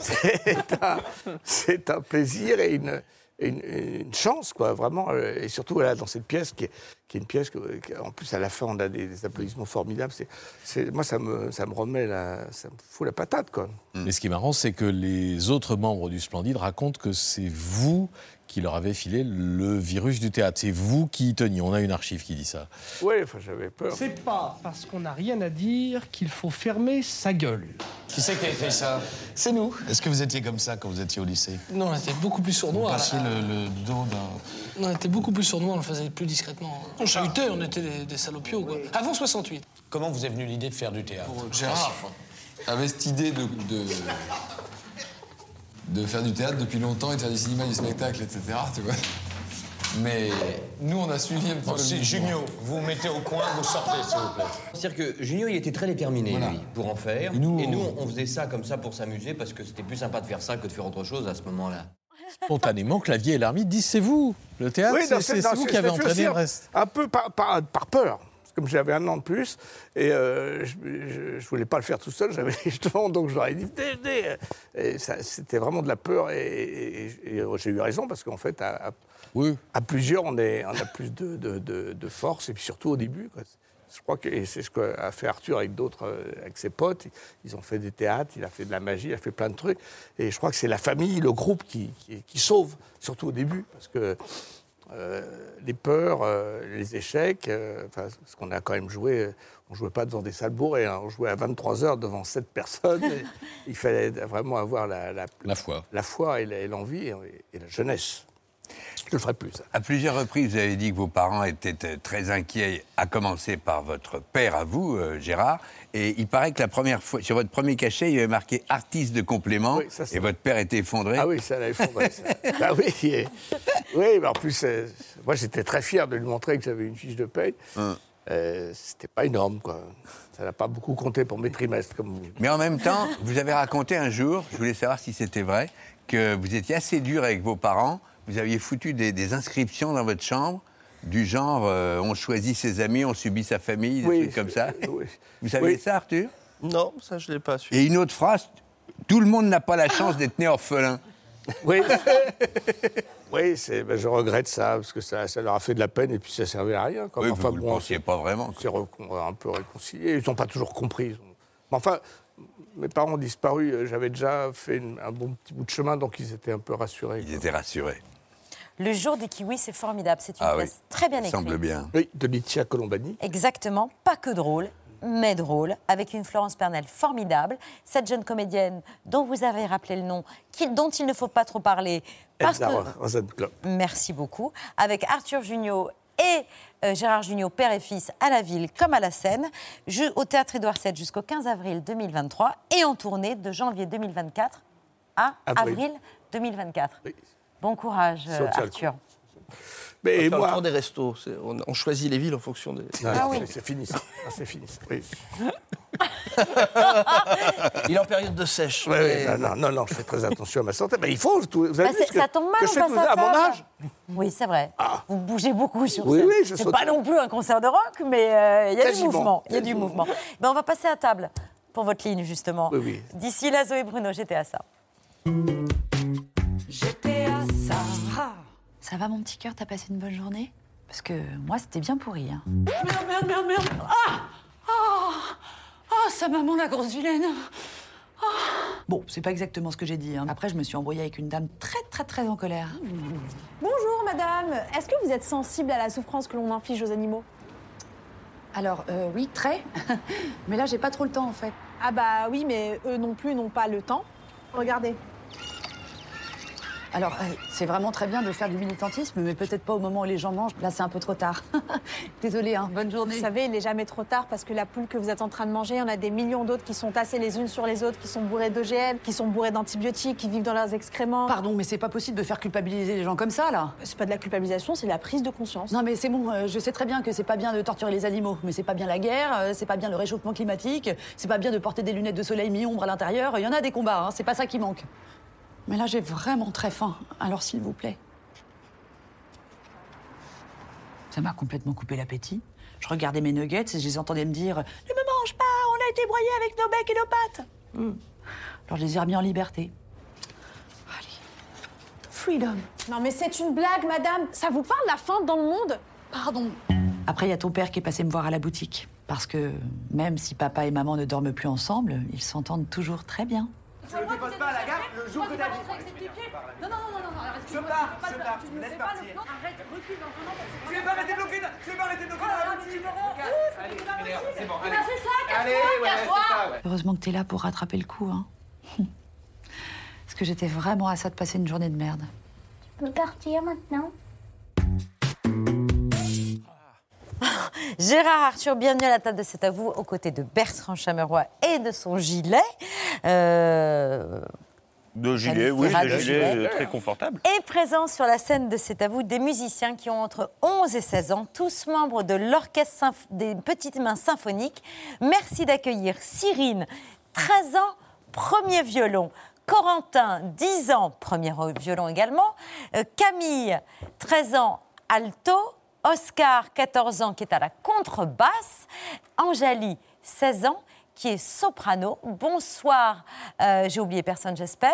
c'est un, c'est un plaisir et une, une, une chance, quoi, vraiment. Et surtout, voilà, dans cette pièce, qui est, qui est une pièce, que, qui- en plus, à la fin, on a des, des applaudissements formidables. C'est, c'est- moi, ça me, ça me remet la, ça me fout la patate, quoi. Mais ce qui est marrant, c'est que les autres membres du Splendide racontent que c'est vous qui leur avez filé le virus du théâtre. C'est vous qui y teniez. On a une archive qui dit ça. Oui, enfin, j'avais peur. C'est pas parce qu'on n'a rien à dire qu'il faut fermer sa gueule. Qui c'est qui a fait ça? C'est nous. Est-ce que vous étiez comme ça quand vous étiez au lycée? Non, on était beaucoup plus sournois. passiez là. le, le dos d'un... On était beaucoup plus sournois, on le faisait plus discrètement. On chahutait, on était des, des salopios, quoi. Avant 68. Comment vous est venue l'idée de faire du théâtre? Gérard avait cette idée de, de, de faire du théâtre depuis longtemps et de faire du cinéma, du spectacle, etc. Tu vois Mais nous, on a suivi un Bon, peu si. Junio, vous vous mettez au coin, vous sortez, s'il vous plaît. C'est-à-dire que Junior, il était très déterminé, Voilà. lui, pour en faire. Et nous, Et nous, on- on faisait ça comme ça pour s'amuser, parce que c'était plus sympa de faire ça que de faire autre chose à ce moment-là. Spontanément, Clavier et l'Armide disent c'est vous. Le théâtre, Oui, c'est- vous qui avez entraîné le un- reste. Un peu par, par, par peur. Comme j'avais un an de plus, et euh, je ne voulais pas le faire tout seul, j'avais les jetons, donc je leur ai dit venez, c'était vraiment de la peur, et, et- et- et j'ai eu raison, parce qu'en fait, à, à- à plusieurs, on, est, on a plus de, de- de- de force, et puis surtout au début. quoi. Je crois que c'est ce qu'a fait Arthur avec d'autres, euh, avec ses potes. Ils ont fait des théâtres, il a fait de la magie, il a fait plein de trucs. Et je crois que c'est la famille, le groupe qui, qui, qui sauve, surtout au début, parce que euh, les peurs, euh, les échecs, euh, enfin, parce qu'on a quand même joué, euh, on jouait pas devant des salles bourrées, hein, on jouait à 23 heures devant 7 personnes. il fallait vraiment avoir la, La foi. la foi et l'envie et, et la jeunesse. Je le ferai plus. ça. À plusieurs reprises, vous avez dit que vos parents étaient très inquiets, à commencer par votre père à vous, euh, Gérard. Et il paraît que la première fois, sur votre premier cachet, il y avait marqué artiste de complément. et votre père était effondré. Ah oui, ça l'a effondré. ça. ah oui, et- oui, mais en plus, euh, moi j'étais très fier de lui montrer que j'avais une fiche de paye. Hum. Euh, C'était pas énorme, quoi. Ça n'a pas beaucoup compté pour mes trimestres, comme vous. Mais en même temps, vous avez raconté un jour, je voulais savoir si c'était vrai, que vous étiez assez dur avec vos parents. Vous aviez foutu des, des inscriptions dans votre chambre, du genre euh, on choisit ses amis, on subit sa famille, des Oui, trucs comme ça. Vous saviez Oui. ça, Arthur? Non, ça, je ne l'ai pas su. Et une autre phrase tout le monde n'a pas la chance d'être né orphelin. Oui, oui c'est- ben, je regrette ça, parce que ça, ça leur a fait de la peine et puis ça servait à rien. quoi. Oui, Enfin, vous ne bon, le pensiez pas vraiment. On s'est recon- un peu réconciliés. Ils n'ont pas toujours compris. Mais enfin, mes parents ont disparu. J'avais déjà fait une- un bon petit bout de chemin, donc ils étaient un peu rassurés. Ils étaient rassurés. Le jour des kiwis, c'est formidable. C'est une Ah oui, pièce très bien ça écrite. semble bien. Oui, de Litia Colombani. Exactement, pas que drôle, mais drôle, avec une Florence Pernel formidable, cette jeune comédienne dont vous avez rappelé le nom, qui- dont il ne faut pas trop parler, parce que... Merci beaucoup. Avec Arthur Junio et euh, Gérard Junio, père et fils, à la ville comme à la scène, au Théâtre Édouard VII jusqu'au 15 avril 2023 et en tournée de janvier 2024 à Avril. avril, 2024. Bon courage, Ça Arthur. Mais On moi- le tour des restos. On, on choisit les villes en fonction des. Non, non, c'est- C'est fini ça. Ah, c'est fini ça. Oui. Il est en période de sèche. Ouais, ouais, mais- non, non, non, non, je fais très attention à ma santé. Mais il faut. tout- vous avez Bah, vu que, ça tombe mal, que je fais tout à ça à mon âge Oui, c'est vrai. Vous bougez beaucoup sur Oui, scène. oui, je C'est pas non plus un concert de rock, mais euh, il y a du mouvement. Il y a du mouvement. Ben, on va passer à table pour votre ligne, justement. Oui, oui. D'ici là, Zoé Bruno, j'étais à ça. J'étais à ça. Ça va mon petit cœur, t'as passé une bonne journée? Parce que moi c'était bien pourri. Hein. Merde, merde, merde, merde. Ah Ah Ah, sa maman, la grosse vilaine. Ah. Bon, c'est pas exactement ce que j'ai dit. hein. Après, je me suis embrouillée avec une dame très très très en colère. Bonjour madame, est-ce que vous êtes sensible à la souffrance que l'on inflige aux animaux? Alors, euh, oui, très. Mais là, j'ai pas trop le temps en fait. Ah bah oui, mais eux non plus n'ont pas le temps. Regardez. Alors, euh, c'est vraiment très bien de faire du militantisme, mais peut-être pas au moment où les gens mangent. Là, c'est un peu trop tard. Désolée, hein. bonne journée. Vous savez, il n'est jamais trop tard parce que la poule que vous êtes en train de manger, il y en a des millions d'autres qui sont tassées les unes sur les autres, qui sont bourrées d'OGM, qui sont bourrées d'antibiotiques, qui vivent dans leurs excréments. Pardon, mais c'est pas possible de faire culpabiliser les gens comme ça, là. C'est pas de la culpabilisation, c'est de la prise de conscience. Non, mais c'est bon, euh, je sais très bien que c'est pas bien de torturer les animaux, mais c'est pas bien la guerre, euh, c'est pas bien le réchauffement climatique, c'est pas bien de porter des lunettes de soleil mi-ombre à l'intérieur. Il y en a des combats, hein, c'est pas ça qui manque. Mais là, j'ai vraiment très faim, alors s'il vous plaît. Ça m'a complètement coupé l'appétit. Je regardais mes nuggets et je les entendais me dire Ne me mange pas, on a été broyés avec nos becs et nos pattes. Hmm. Alors je les ai remis en liberté. Freedom. Non mais c'est une blague, madame. Ça vous parle la faim dans le monde? Pardon. Après, il y a ton père qui est passé me voir à la boutique. Parce que même si papa et maman ne dorment plus ensemble, ils s'entendent toujours très bien. Je ne dépose pas à la gare le jour que t'as dit. Non, non, non, non, non, arrête. Je pars, je pars, tu me laisses partir. Arrête, recule dans an. Je vais pas rester bloqué, dans- je vais pas rester bloqué dans la boutique. Allez, c'est bon, allez. c'est ça, Allez, ouais, c'est ça, ouais. Heureusement que t'es là pour rattraper le coup, hein. Parce que j'étais vraiment à ça de passer une journée de merde. Je peux partir maintenant? Gérard Arthur, bienvenue à la table de C'est à vous, aux côtés de Bertrand Chameroy et de son gilet. Euh, De gilet, oui, de gilet gilet. euh, très confortable. Et présents sur la scène de C'est à vous des musiciens qui ont entre 11 et 16 ans, tous membres de l'Orchestre des Petites Mains Symphoniques. Merci d'accueillir Cyrine, 13 ans, premier violon. Corentin, 10 ans, premier violon également. Euh, Camille, 13 ans, alto. Oscar, 14 ans, qui est à la contrebasse. Anjali, 16 ans, qui est soprano. Bonsoir, euh, j'ai oublié personne, j'espère.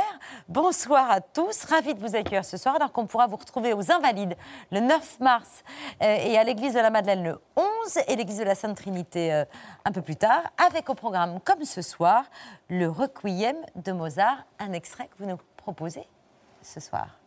Bonsoir à tous, ravi de vous accueillir ce soir, alors qu'on pourra vous retrouver aux Invalides le 9 mars euh, et à l'église de la Madeleine le 11 et l'église de la Sainte Trinité euh, un peu plus tard, avec au programme, comme ce soir, le Requiem de Mozart, un extrait que vous nous proposez ce soir.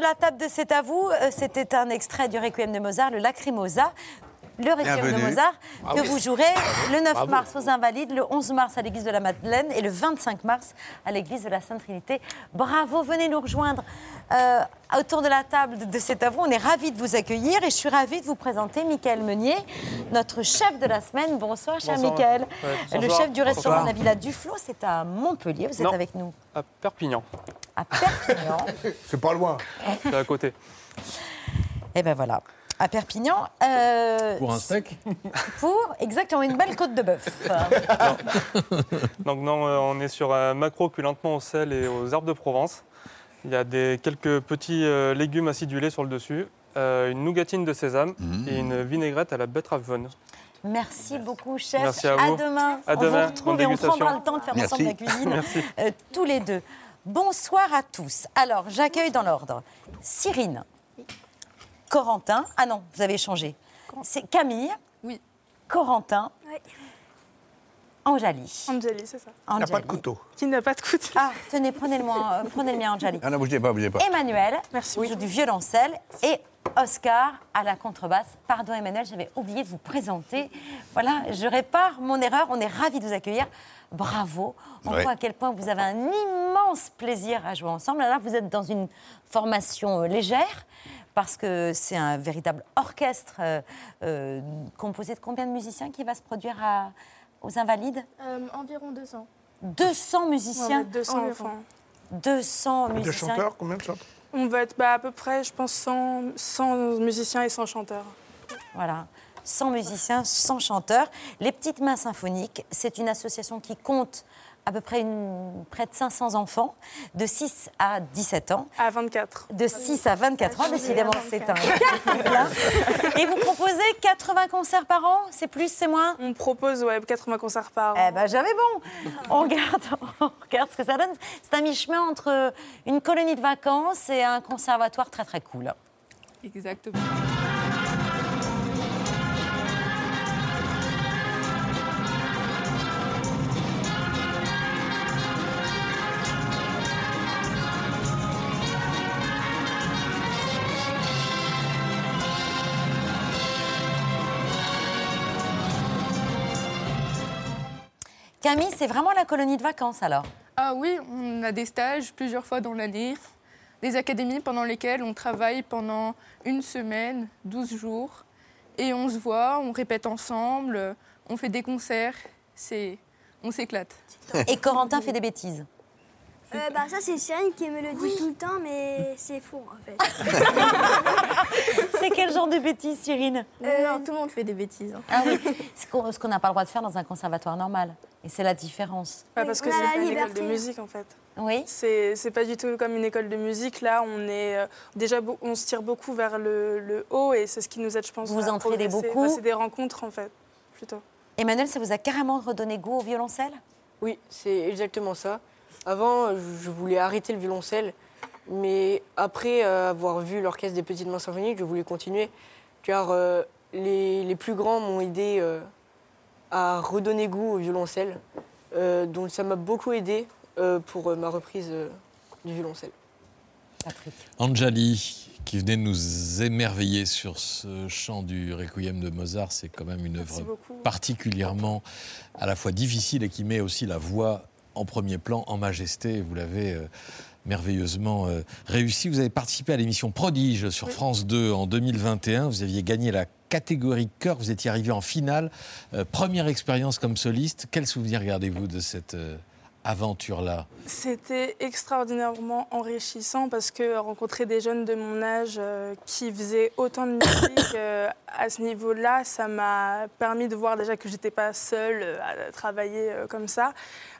La table de C'est à vous, euh, c'était un extrait du Requiem de Mozart, le Lacrimosa. Le Requiem de. Mozart, Bravo. que vous jouerez le 9 Bravo. mars aux Invalides, le 11 mars à l'église de la Madeleine et le 25 mars à l'église de la Sainte Trinité. Bravo, venez nous rejoindre euh, autour de la table de, à vous. On est ravis de vous accueillir et je suis ravie de vous présenter Michael Meunier, notre chef de la semaine. Bonsoir, cher Bonsoir. Michael. Ouais, le chef du restaurant Bonsoir. de la Villa Duflo, c'est à Montpellier. Vous êtes Non. avec nous À Perpignan. à Perpignan. C'est pas loin. C'est à côté. Et ben voilà, à Perpignan. euh, Pour un steak Pour exactement une belle côte de bœuf. Donc non, euh, on est sur un macro cuit lentement au sel et aux herbes de Provence. Il y a des, quelques petits euh, légumes acidulés sur le dessus, euh, une nougatine de sésame et une vinaigrette à la betterave jaune. Merci beaucoup, chef. Merci à vous. demain. À on demain. vous retrouve Bonne et on prendra le temps de faire Merci. ensemble la cuisine, Merci. euh, tous les deux. Bonsoir à tous. Alors, j'accueille dans l'ordre Cyrine, Corentin. Ah non, vous avez changé. C'est Camille. Oui. Corentin. Anjali. Anjali, c'est ça. Il n'a pas de couteau. Qui n'a pas de couteau. Ah, tenez, prenez le mien, euh, prenez le mien, Anjali. Ah non, bougez pas, bougez pas. Emmanuel, joue du violoncelle et Oscar à la contrebasse. Pardon Emmanuel, j'avais oublié de vous présenter. Voilà, je répare mon erreur. On est ravis de vous accueillir. Bravo. On Ouais. voit à quel point vous avez un immense plaisir à jouer ensemble. Là, vous êtes dans une formation euh, légère parce que c'est un véritable orchestre euh, euh, composé de combien de musiciens qui va se produire à- aux Invalides Euh, environ 200. 200 musiciens Ouais, 200 enfants. 200 De musiciens. chanteurs, combien de chanteurs On va être bah, à peu près, je pense, 100, 100 musiciens et 100 chanteurs. Voilà. 100 musiciens, 100 chanteurs. Les Petites Mains Symphoniques, c'est une association qui compte à peu près une- près de 500 enfants, de 6 à 17 ans. À 24. De 6 à 24 ans, Ah, décidément, c'est un 24. cas plein. Et vous proposez 80 concerts par an C'est plus, c'est moins? On propose ouais, 80 concerts par an. Eh ben, j'avais bon. On regarde, on regarde ce que ça donne. C'est un mi-chemin entre une colonie de vacances et un conservatoire très très cool. Exactement. Camille, c'est vraiment la colonie de vacances alors? Ah oui, on a des stages plusieurs fois dans l'année, des académies pendant lesquelles on travaille pendant une semaine, 12 jours, et on se voit, on répète ensemble, on fait des concerts, c'est, on s'éclate. Et Corentin fait des bêtises. Euh, bah, ça, c'est Cyril qui me le dit tout le temps, mais c'est faux en fait. C'est quel genre de bêtises, Cyrine? Euh, non, tout le monde fait des bêtises. hein. Ah oui, ce qu'on ce qu'on n'a pas le droit de faire dans un conservatoire normal. Et c'est la différence. Ouais, parce que c'est la pas une école liberté. de musique en fait. Oui. C'est c'est pas du tout comme une école de musique. Là, on est euh, déjà on se tire beaucoup vers le, le haut et c'est ce qui nous aide, je pense. Vous à entraînez beaucoup. Bah, c'est des rencontres en fait, plutôt. Emmanuel, ça vous a carrément redonné goût au violoncelle? Oui, c'est exactement ça. Avant, je voulais arrêter le violoncelle, mais après euh, avoir vu l'orchestre des Petites Mains Symphoniques, je voulais continuer, car euh, les, les plus grands m'ont aidé euh, à redonner goût au violoncelle. Euh, donc ça m'a beaucoup aidé euh, pour euh, ma reprise euh, du violoncelle. Anjali, qui venait de nous émerveiller sur ce chant du Requiem de Mozart, c'est quand même une œuvre particulièrement à la fois difficile et qui met aussi la voix en premier plan, en majesté. Vous l'avez euh, merveilleusement euh, réussi. Vous avez participé à l'émission Prodige sur France 2 en 2021. Vous aviez gagné la catégorie chœur. Vous étiez arrivé en finale. Euh, première expérience comme soliste. Quel souvenir gardez-vous de cette euh, aventure-là C'était extraordinairement enrichissant parce que rencontrer des jeunes de mon âge euh, qui faisaient autant de musique euh, à ce niveau-là, ça m'a permis de voir déjà que j'étais pas seule euh, à travailler euh, comme ça.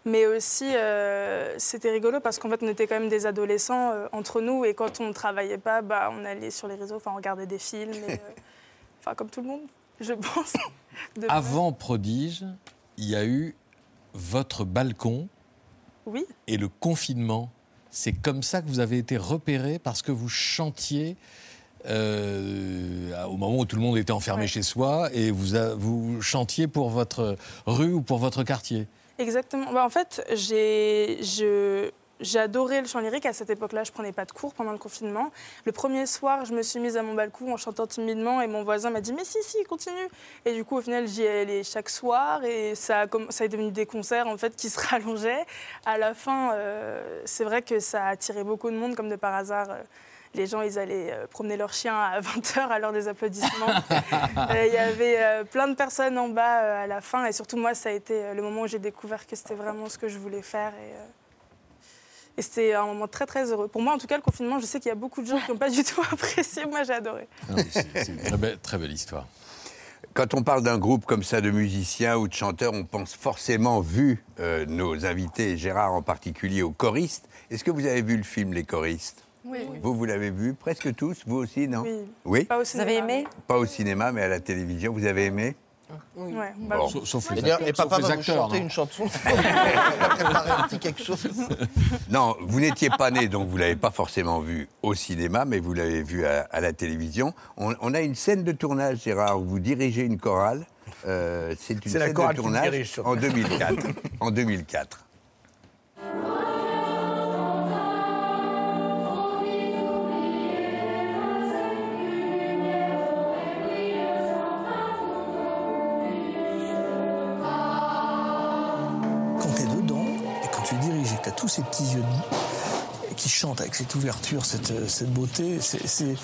Mais aussi, c'était rigolo parce qu'en fait, on était quand même des adolescents entre nous et quand on ne travaillait pas, bah, on allait sur les réseaux, enfin, on regardait des films, enfin, comme tout le monde, je pense. Avant Prodige, il y a eu votre balcon Oui. et le confinement. C'est comme ça que vous avez été repéré parce que vous chantiez euh, au moment où tout le monde était enfermé chez soi et vous, a- vous chantiez pour votre rue ou pour votre quartier? Exactement. Bah, en fait, j'ai, je, adoré le chant lyrique. À cette époque-là, je prenais pas de cours pendant le confinement. Le premier soir, je me suis mise à mon balcon en chantant timidement et mon voisin m'a dit Mais si, si, continue. Et du coup, au final, j'y allais chaque soir et ça ça est devenu des concerts en fait qui se rallongeaient. À la fin, euh, c'est vrai que ça a attiré beaucoup de monde, comme de par hasard. euh, les gens, ils allaient euh, promener leurs chiens à 20h à l'heure des applaudissements. Il y avait plein de personnes en bas à la fin. Et surtout, moi, ça a été le moment où j'ai découvert que c'était vraiment ce que je voulais faire. Et, et c'était un moment très, très heureux. Pour moi, en tout cas, le confinement, je sais qu'il y a beaucoup de gens qui n'ont pas du tout apprécié. Moi, j'ai adoré. Non, C'est c'est une très belle, très belle histoire. Quand on parle d'un groupe comme ça de musiciens ou de chanteurs, on pense forcément, vu euh, nos invités, Gérard en particulier, aux choristes. Est-ce que vous avez vu le film Les choristes? Oui. Vous, vous l'avez vu presque tous, vous aussi, non? Oui. Oui? Pas au Vous avez aimé? Pas au cinéma, mais à la télévision. Vous avez aimé? Ouais, bah, Bon. Sauf, sauf Et, les, d'ailleurs, acteurs- et papa sauf les va vous acteurs. chanter non une chanson. Il a préparé un petit quelque chose. Non, vous n'étiez pas né, donc vous l'avez pas forcément vu au cinéma, mais vous l'avez vu à, à la télévision. On, on a une scène de tournage, Gérard, où vous dirigez une chorale. Euh, c'est une C'est la scène chorale de qui me tournage dirige, en 2004. en 2004. Ces petits yeux de- qui chantent avec cette ouverture, cette, cette beauté, c'est-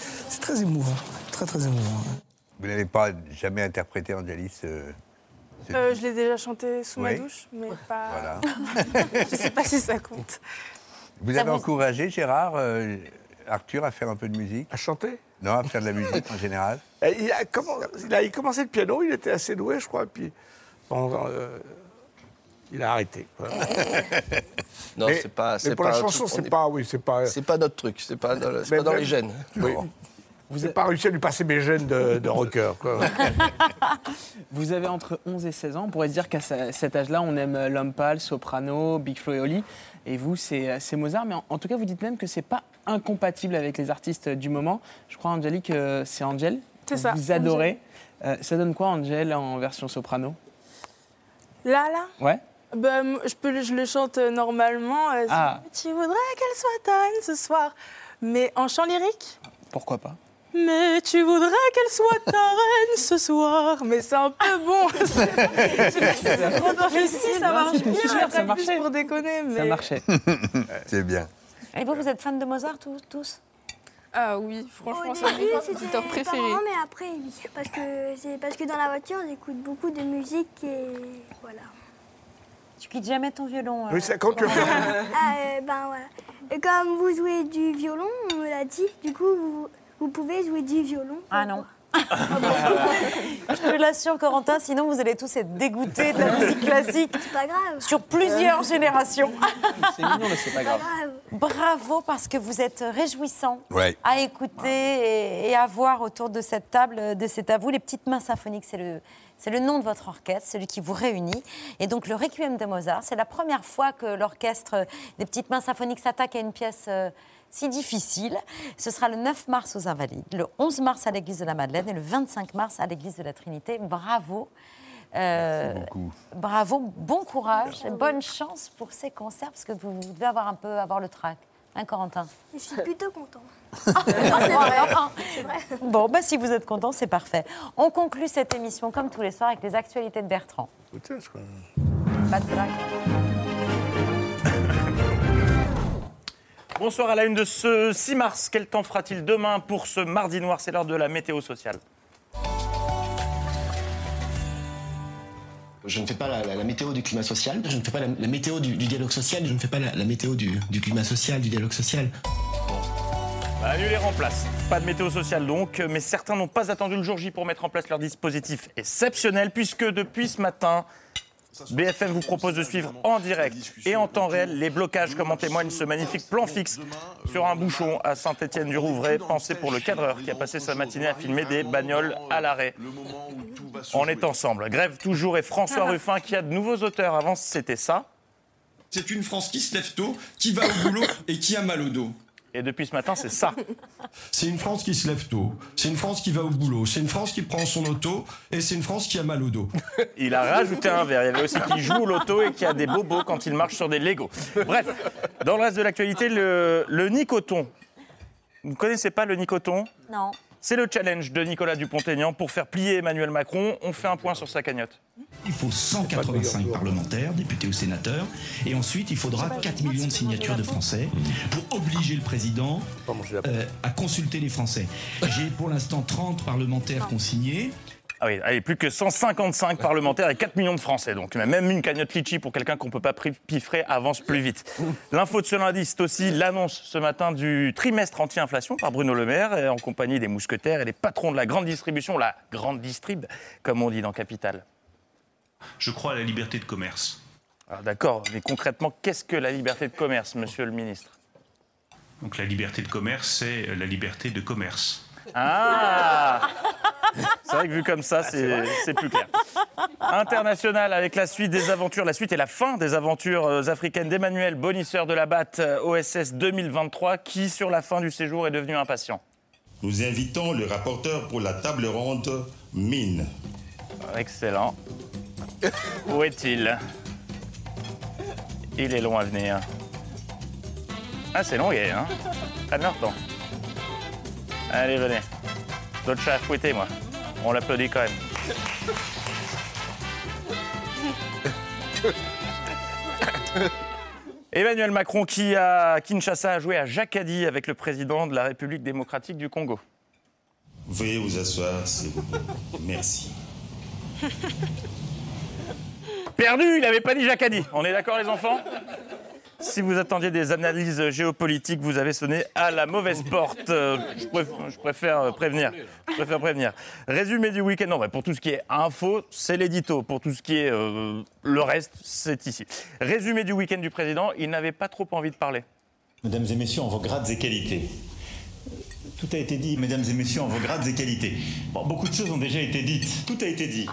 très émouvant. Très, très émouvant. Vous n'avez pas jamais interprété Angelis euh, ce- euh, je l'ai déjà chanté sous ma douche, mais pas. Voilà. je sais pas si ça compte. Vous Ça avez vous- encouragé Gérard, euh, Arthur, à faire un peu de musique À chanter Non, à faire de la musique en général il, a comment- il a il commençait le piano, il était assez doué, je crois, et puis bon, euh, il a arrêté. Non, c'est pas. mais pour pas la chanson, c'est est- pas, oui, c'est pas. C'est pas notre truc, c'est pas dans, pas dans même- les gènes. Oui. Vous n'avez pas réussi à lui passer mes gènes de, de rocker. Quoi. Vous avez entre 11 et 16 ans. On pourrait se dire qu'à ce- cet âge-là, on aime l'homme pâle, soprano, Big Flo et Oli. Et vous, c'est euh, Mozart. Mais en, en tout cas, vous dites même que c'est pas incompatible avec les artistes du moment. Je crois, Angélique, que c'est Angel. C'est ça, Vous adorez. Euh, ça donne quoi, Angel, en version soprano? Là, là Ouais bah, je, peux, le- je le chante euh, normalement. euh, Ah. Tu voudrais qu'elle soit ta reine ce soir. Mais en chant lyrique? Pourquoi pas? Mais tu voudrais qu'elle soit ta reine ce soir. Mais c'est un peu bon. Je sais pas si ça Non, marche bien. ça marchait. pour déconner. Mais... Ça marchait. C'est bien. Et vous, vous êtes fan de Mozart tous, tous? Ah oui, franchement, c'est compositeurs pas préférés. vraiment, mais après, oui. Parce que, c'est parce que dans la voiture, j'écoute beaucoup de musique et voilà. Tu quittes jamais ton violon. Oui, c'est quand tu veux faire- Ah, euh, ben voilà. Et comme vous jouez du violon, on me l'a dit, du coup, vous, vous pouvez jouer du violon. Ah non. Je te l'assure, Corentin, sinon vous allez tous être dégoûtés de la musique classique C'est pas grave. sur plusieurs générations. C'est mignon, mais c'est pas grave. Bravo parce que vous êtes réjouissants Ouais. à écouter et, et à voir autour de cette table, de cet à vous. Les petites mains symphoniques, c'est le, c'est le nom de votre orchestre, celui qui vous réunit. Et donc le Requiem de Mozart, c'est la première fois que l'orchestre des petites mains symphoniques s'attaque à une pièce euh, si difficile. Ce sera le 9 mars aux Invalides, le 11 mars à l'église de la Madeleine et le 25 mars à l'église de la Trinité. Bravo. Euh, beaucoup. Bravo, bon courage, et bonne chance pour ces concerts parce que vous, vous devez avoir un peu avoir le trac. Hein, Corentin? Je suis plutôt content. c'est vrai. Bon, bah, si vous êtes content, c'est parfait. On conclut cette émission comme tous les soirs avec les actualités de Bertrand. Pas de blague. Bonsoir à la une de ce 6 mars. Quel temps fera-t-il demain pour ce mardi noir? C'est l'heure de la météo sociale. Je ne fais pas la, la- la météo du climat social, je ne fais pas la, la météo du, du dialogue social, je ne fais pas la, météo du, du climat social, du dialogue social. Bah, Annuler en place. Pas de météo sociale donc, mais certains n'ont pas attendu le jour J pour mettre en place leur dispositif exceptionnel, puisque depuis ce matin, BFM vous propose de suivre en direct et en temps réel les blocages, comme en témoigne ce magnifique plan fixe sur un bouchon à Saint-Étienne-du-Rouvray, pensé pour le cadreur qui a passé sa matinée à filmer des bagnoles à l'arrêt. On est ensemble. Grève toujours et François Ruffin qui a de nouveaux auteurs. Avant, c'était ça. C'est une France qui se lève tôt, qui va au boulot et qui a mal au dos. Et depuis ce matin, c'est ça. C'est une France qui se lève tôt, c'est une France qui va au boulot, c'est une France qui prend son auto et c'est une France qui a mal au dos. Il a rajouté un verre. Il y avait aussi qui joue au loto et qui a des bobos quand il marche sur des Legos. Bref, dans le reste de l'actualité, le, le Nicoton. Vous ne connaissez pas le Nicoton? Non. C'est le challenge de Nicolas Dupont-Aignan pour faire plier Emmanuel Macron. On fait un point sur sa cagnotte. Il faut 185 parlementaires, députés ou sénateurs, et ensuite il faudra 4 millions de signatures de Français pour obliger le président euh, à consulter les Français. J'ai pour l'instant 30 parlementaires qui ont signé. Ah oui, allez, plus que 155 parlementaires et 4 millions de Français. Donc même une cagnotte litchi pour quelqu'un qu'on ne peut pas piffrer avance plus vite. L'info de ce lundi, c'est aussi l'annonce ce matin du trimestre anti-inflation par Bruno Le Maire, en compagnie des mousquetaires et des patrons de la grande distribution, la grande distrib, comme on dit dans Capital. Je crois à la liberté de commerce. Alors d'accord, mais concrètement, qu'est-ce que la liberté de commerce, monsieur le ministre? Donc la liberté de commerce, c'est la liberté de commerce. Ah C'est vrai que vu comme ça, c'est c'est plus clair. International avec la suite des aventures, la suite et la fin des aventures euh, africaines d'Emmanuel, bonisseur de la batte euh, OSS 2023, qui sur la fin du séjour est devenu impatient? Nous invitons le rapporteur pour la table ronde, Mine. Excellent. Où est-il? Il est long à venir. Ah, c'est long, hein? Prenez leur temps. Allez, venez. D'autres chats à fouetter, moi. On l'applaudit quand même. Emmanuel Macron qui, à Kinshasa, a joué à Jacadi avec le président de la République démocratique du Congo. Veuillez vous asseoir, s'il vous plaît. Merci. Perdu, il n'avait pas dit Jacadi. On est d'accord, les enfants? Si vous attendiez des analyses géopolitiques, vous avez sonné à la mauvaise porte. Euh, je, préf- je préfère euh, prévenir. Je préfère prévenir. Résumé du week-end. Non, pour tout ce qui est info, c'est l'édito. Pour tout ce qui est euh, le reste, c'est ici. Résumé du week-end du président. Il n'avait pas trop envie de parler. Mesdames et messieurs, en vos grades et qualités. Tout a été dit, mesdames et messieurs, en vos grades et qualités. Bon, beaucoup de choses ont déjà été dites. Tout a été dit.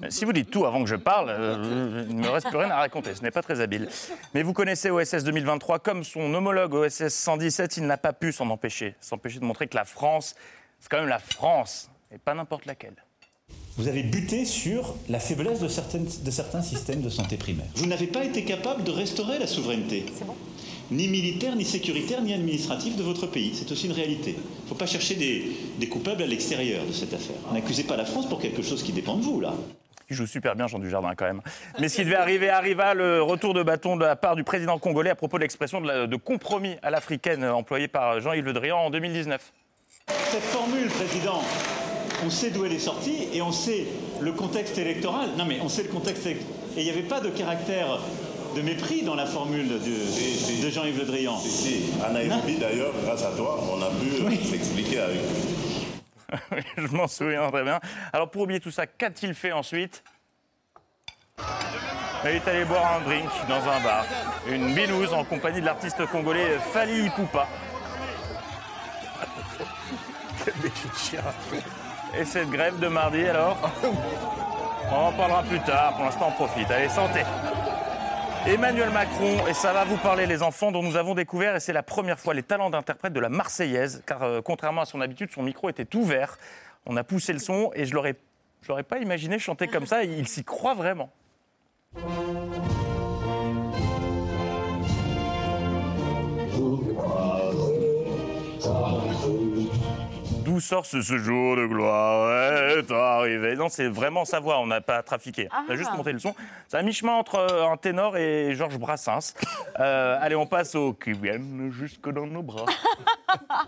Mais Si vous dites tout avant que je parle, euh, il ne me reste plus rien à raconter. Ce n'est pas très habile. Mais vous connaissez OSS 2023 comme son homologue OSS 117. Il n'a pas pu s'en empêcher. S'empêcher de montrer que la France, c'est quand même la France, et pas n'importe laquelle. Vous avez buté sur la faiblesse de, certaines- de certains systèmes de santé primaire. Vous n'avez pas été capable de restaurer la souveraineté. Ni militaire, ni sécuritaire, ni administrative de votre pays. C'est aussi une réalité. Il ne faut pas chercher des, des coupables à l'extérieur de cette affaire. N'accusez pas la France pour quelque chose qui dépend de vous, là. Il joue super bien, Jean Dujardin, quand même. Mais ce qui devait arriver arriva, le retour de bâton de la part du président congolais à propos de l'expression de, de compromis à l'africaine employée par Jean-Yves Le Drian en 2019. Cette formule, Président, on sait d'où elle est sortie et on sait le contexte électoral. Non, mais on sait le contexte. élec- Et il n'y avait pas de caractère de mépris dans la formule de, de Jean-Yves Le Drian. À Nairobi, d'ailleurs, grâce à toi, on a pu s'expliquer avec Je m'en souviens très bien. Alors pour oublier tout ça, qu'a-t-il fait ensuite? Il est allé boire un drink dans un bar, une binouse en compagnie de l'artiste congolais Fali Ipupa. Et cette grève de mardi alors? On en parlera plus tard, pour l'instant on profite. Allez, santé Emmanuel Macron, et ça va vous parler les enfants dont nous avons découvert, et c'est la première fois, les talents d'interprète de la Marseillaise, car euh, contrairement à son habitude, son micro était ouvert. On a poussé le son, et je l'aurais, l'aurais pas imaginé chanter comme ça, il s'y croit vraiment. D'où sort ce, ce jour de gloire est arrivé Non, c'est vraiment sa voix, on n'a pas trafiqué. On a Ah. juste monté le son. C'est un mi-chemin entre euh, un ténor et Georges Brassens. Euh, allez, on passe au qui viennent jusque dans nos bras.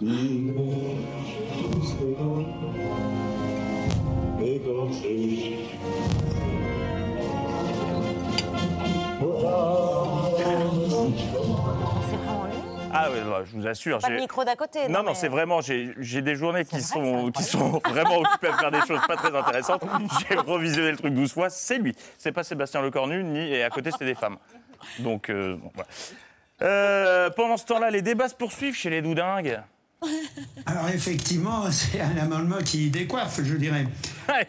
Ah oui, je vous assure. Pas j'ai- micro d'à côté. Non, non, mais- c'est vraiment, j'ai j'ai des journées qui sont, qui sont vraiment occupées à faire des choses pas très intéressantes. J'ai revisionné le truc 12 fois, c'est lui. C'est pas Sébastien Lecornu, ni, et à côté, c'était des femmes. Donc, euh, bon, voilà. Euh, pendant ce temps-là, les débats se poursuivent chez les doudingues. Alors effectivement, c'est un amendement qui décoiffe, je dirais.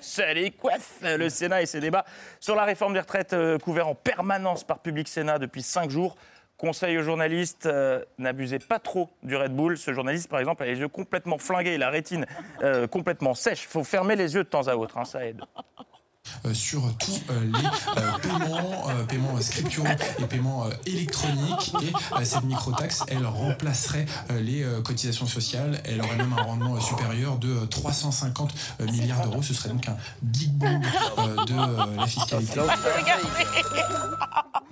Ça les coiffe, le Sénat et ses débats sur la réforme des retraites euh, couverts en permanence par Public Sénat depuis cinq jours. Conseil aux journalistes, euh, n'abusez pas trop du Red Bull. Ce journaliste, par exemple, a les yeux complètement flingués, la rétine euh, complètement sèche. Il faut fermer les yeux de temps à autre, hein, ça aide. Euh, sur tous euh, les euh, paiements, euh, paiements scripturaux et paiements euh, électroniques. Et euh, cette microtaxe, elle remplacerait euh, les euh, cotisations sociales. Elle aurait même un rendement euh, supérieur de euh, 350 euh, milliards d'euros. Ce serait donc un big bang euh, de euh, la fiscalité.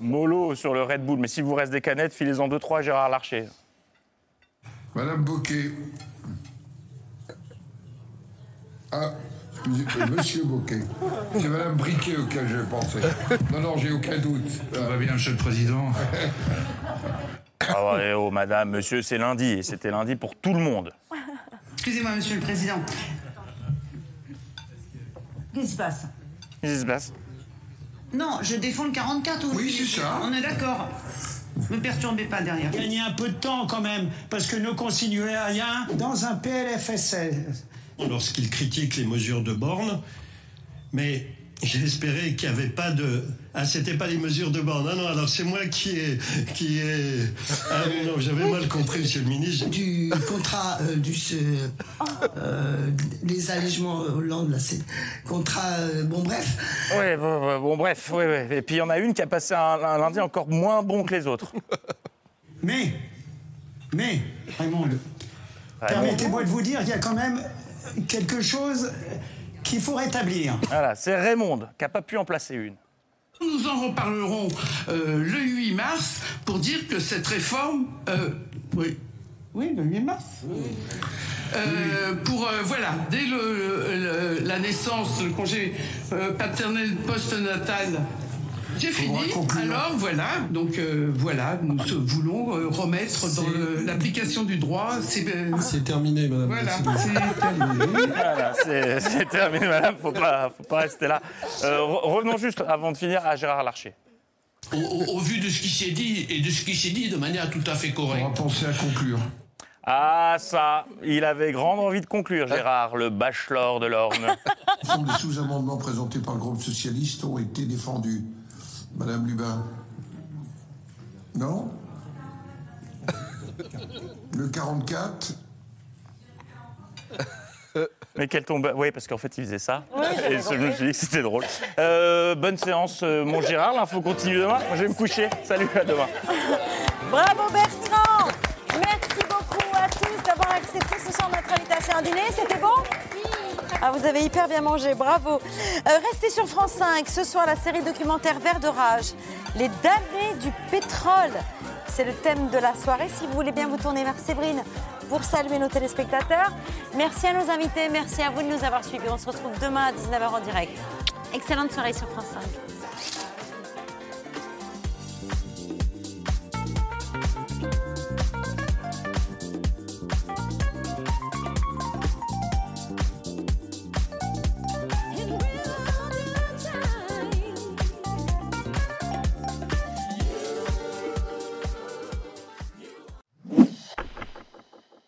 Mollo sur le Red Bull, mais s'il vous reste des canettes, filez-en deux, trois à Gérard Larcher. Madame Bocquet. Ah, excusez, euh, monsieur Bocquet. C'est Madame Briquet auquel je pensais. Non, non, j'ai aucun doute. Ça va bien, Monsieur le Président. Ah ouais, oh, madame, monsieur, c'est lundi, et c'était lundi pour tout le monde. Excusez-moi, Monsieur le Président. Qu'est-ce qui se passe? Qu'est-ce qui se passe? Non, je défends le 44 Oui, c'est ça. On est d'accord. Me perturbez pas derrière. Gagnez un peu de temps quand même, parce que nos concitoyens, dans un PLFSL, Lorsqu'il critique les mesures de borne, mais j'espérais qu'il n'y avait pas de. Ah, c'était pas les mesures de borne. Ah non, alors c'est moi qui ai. Qui ai... Ah non, j'avais mal compris, monsieur le ministre. du contrat euh, du ce- euh, les allègements Hollande là, c'est contrat euh, bon bref. Ouais, bon, bon, bon, bref, ouais, ouais. Et puis il y en a une qui a passé un, un lundi encore moins bon que les autres. Mais, mais, Raymond, permettez-moi de vous dire, il y a quand même quelque chose qu'il faut rétablir. Voilà, c'est Raymond qui n'a pas pu en placer une. Nous en reparlerons euh, le 8 mars pour dire que cette réforme. euh, oui. Oui, le 8 mars. Euh, pour euh, voilà, dès le- le- la naissance, le congé euh, paternel post-natal, j'ai fini. Alors voilà, donc euh, voilà, nous euh, voulons euh, remettre dans l'application du droit. C'est euh, C'est terminé, madame. Voilà, c'est terminé. Voilà, c'est terminé, madame, faut pas, faut pas rester là. Euh, re- revenons juste, avant de finir, à Gérard Larcher. Au, au- au vu de ce qui s'est dit et de ce qui s'est dit de manière tout à fait correcte. On va penser à conclure. Ah, ça, il avait grande envie de conclure, Gérard, le bachelor de l'Orne. Des sous-amendements présentés par le groupe socialiste ont été défendus. Madame Lubin Non Le 44 Mais quel tombe. Oui, parce qu'en fait, il faisait ça. Et je me suis dit que c'était drôle. Euh, bonne séance, euh, mon Gérard. L'info continue demain. Moi, je vais me coucher. Salut, à demain. Bravo Bertrand Merci beaucoup à tous d'avoir accepté ce soir notre invitation à dîner. C'était bon? Ah, vous avez hyper bien mangé, bravo. Euh, restez sur France 5. Ce soir, la série documentaire Vert de rage. Les damnés du pétrole. C'est le thème de la soirée. Si vous voulez bien vous tourner vers Séverine pour saluer nos téléspectateurs. Merci à nos invités. Merci à vous de nous avoir suivis. On se retrouve demain à 19h en direct. Excellente soirée sur France 5.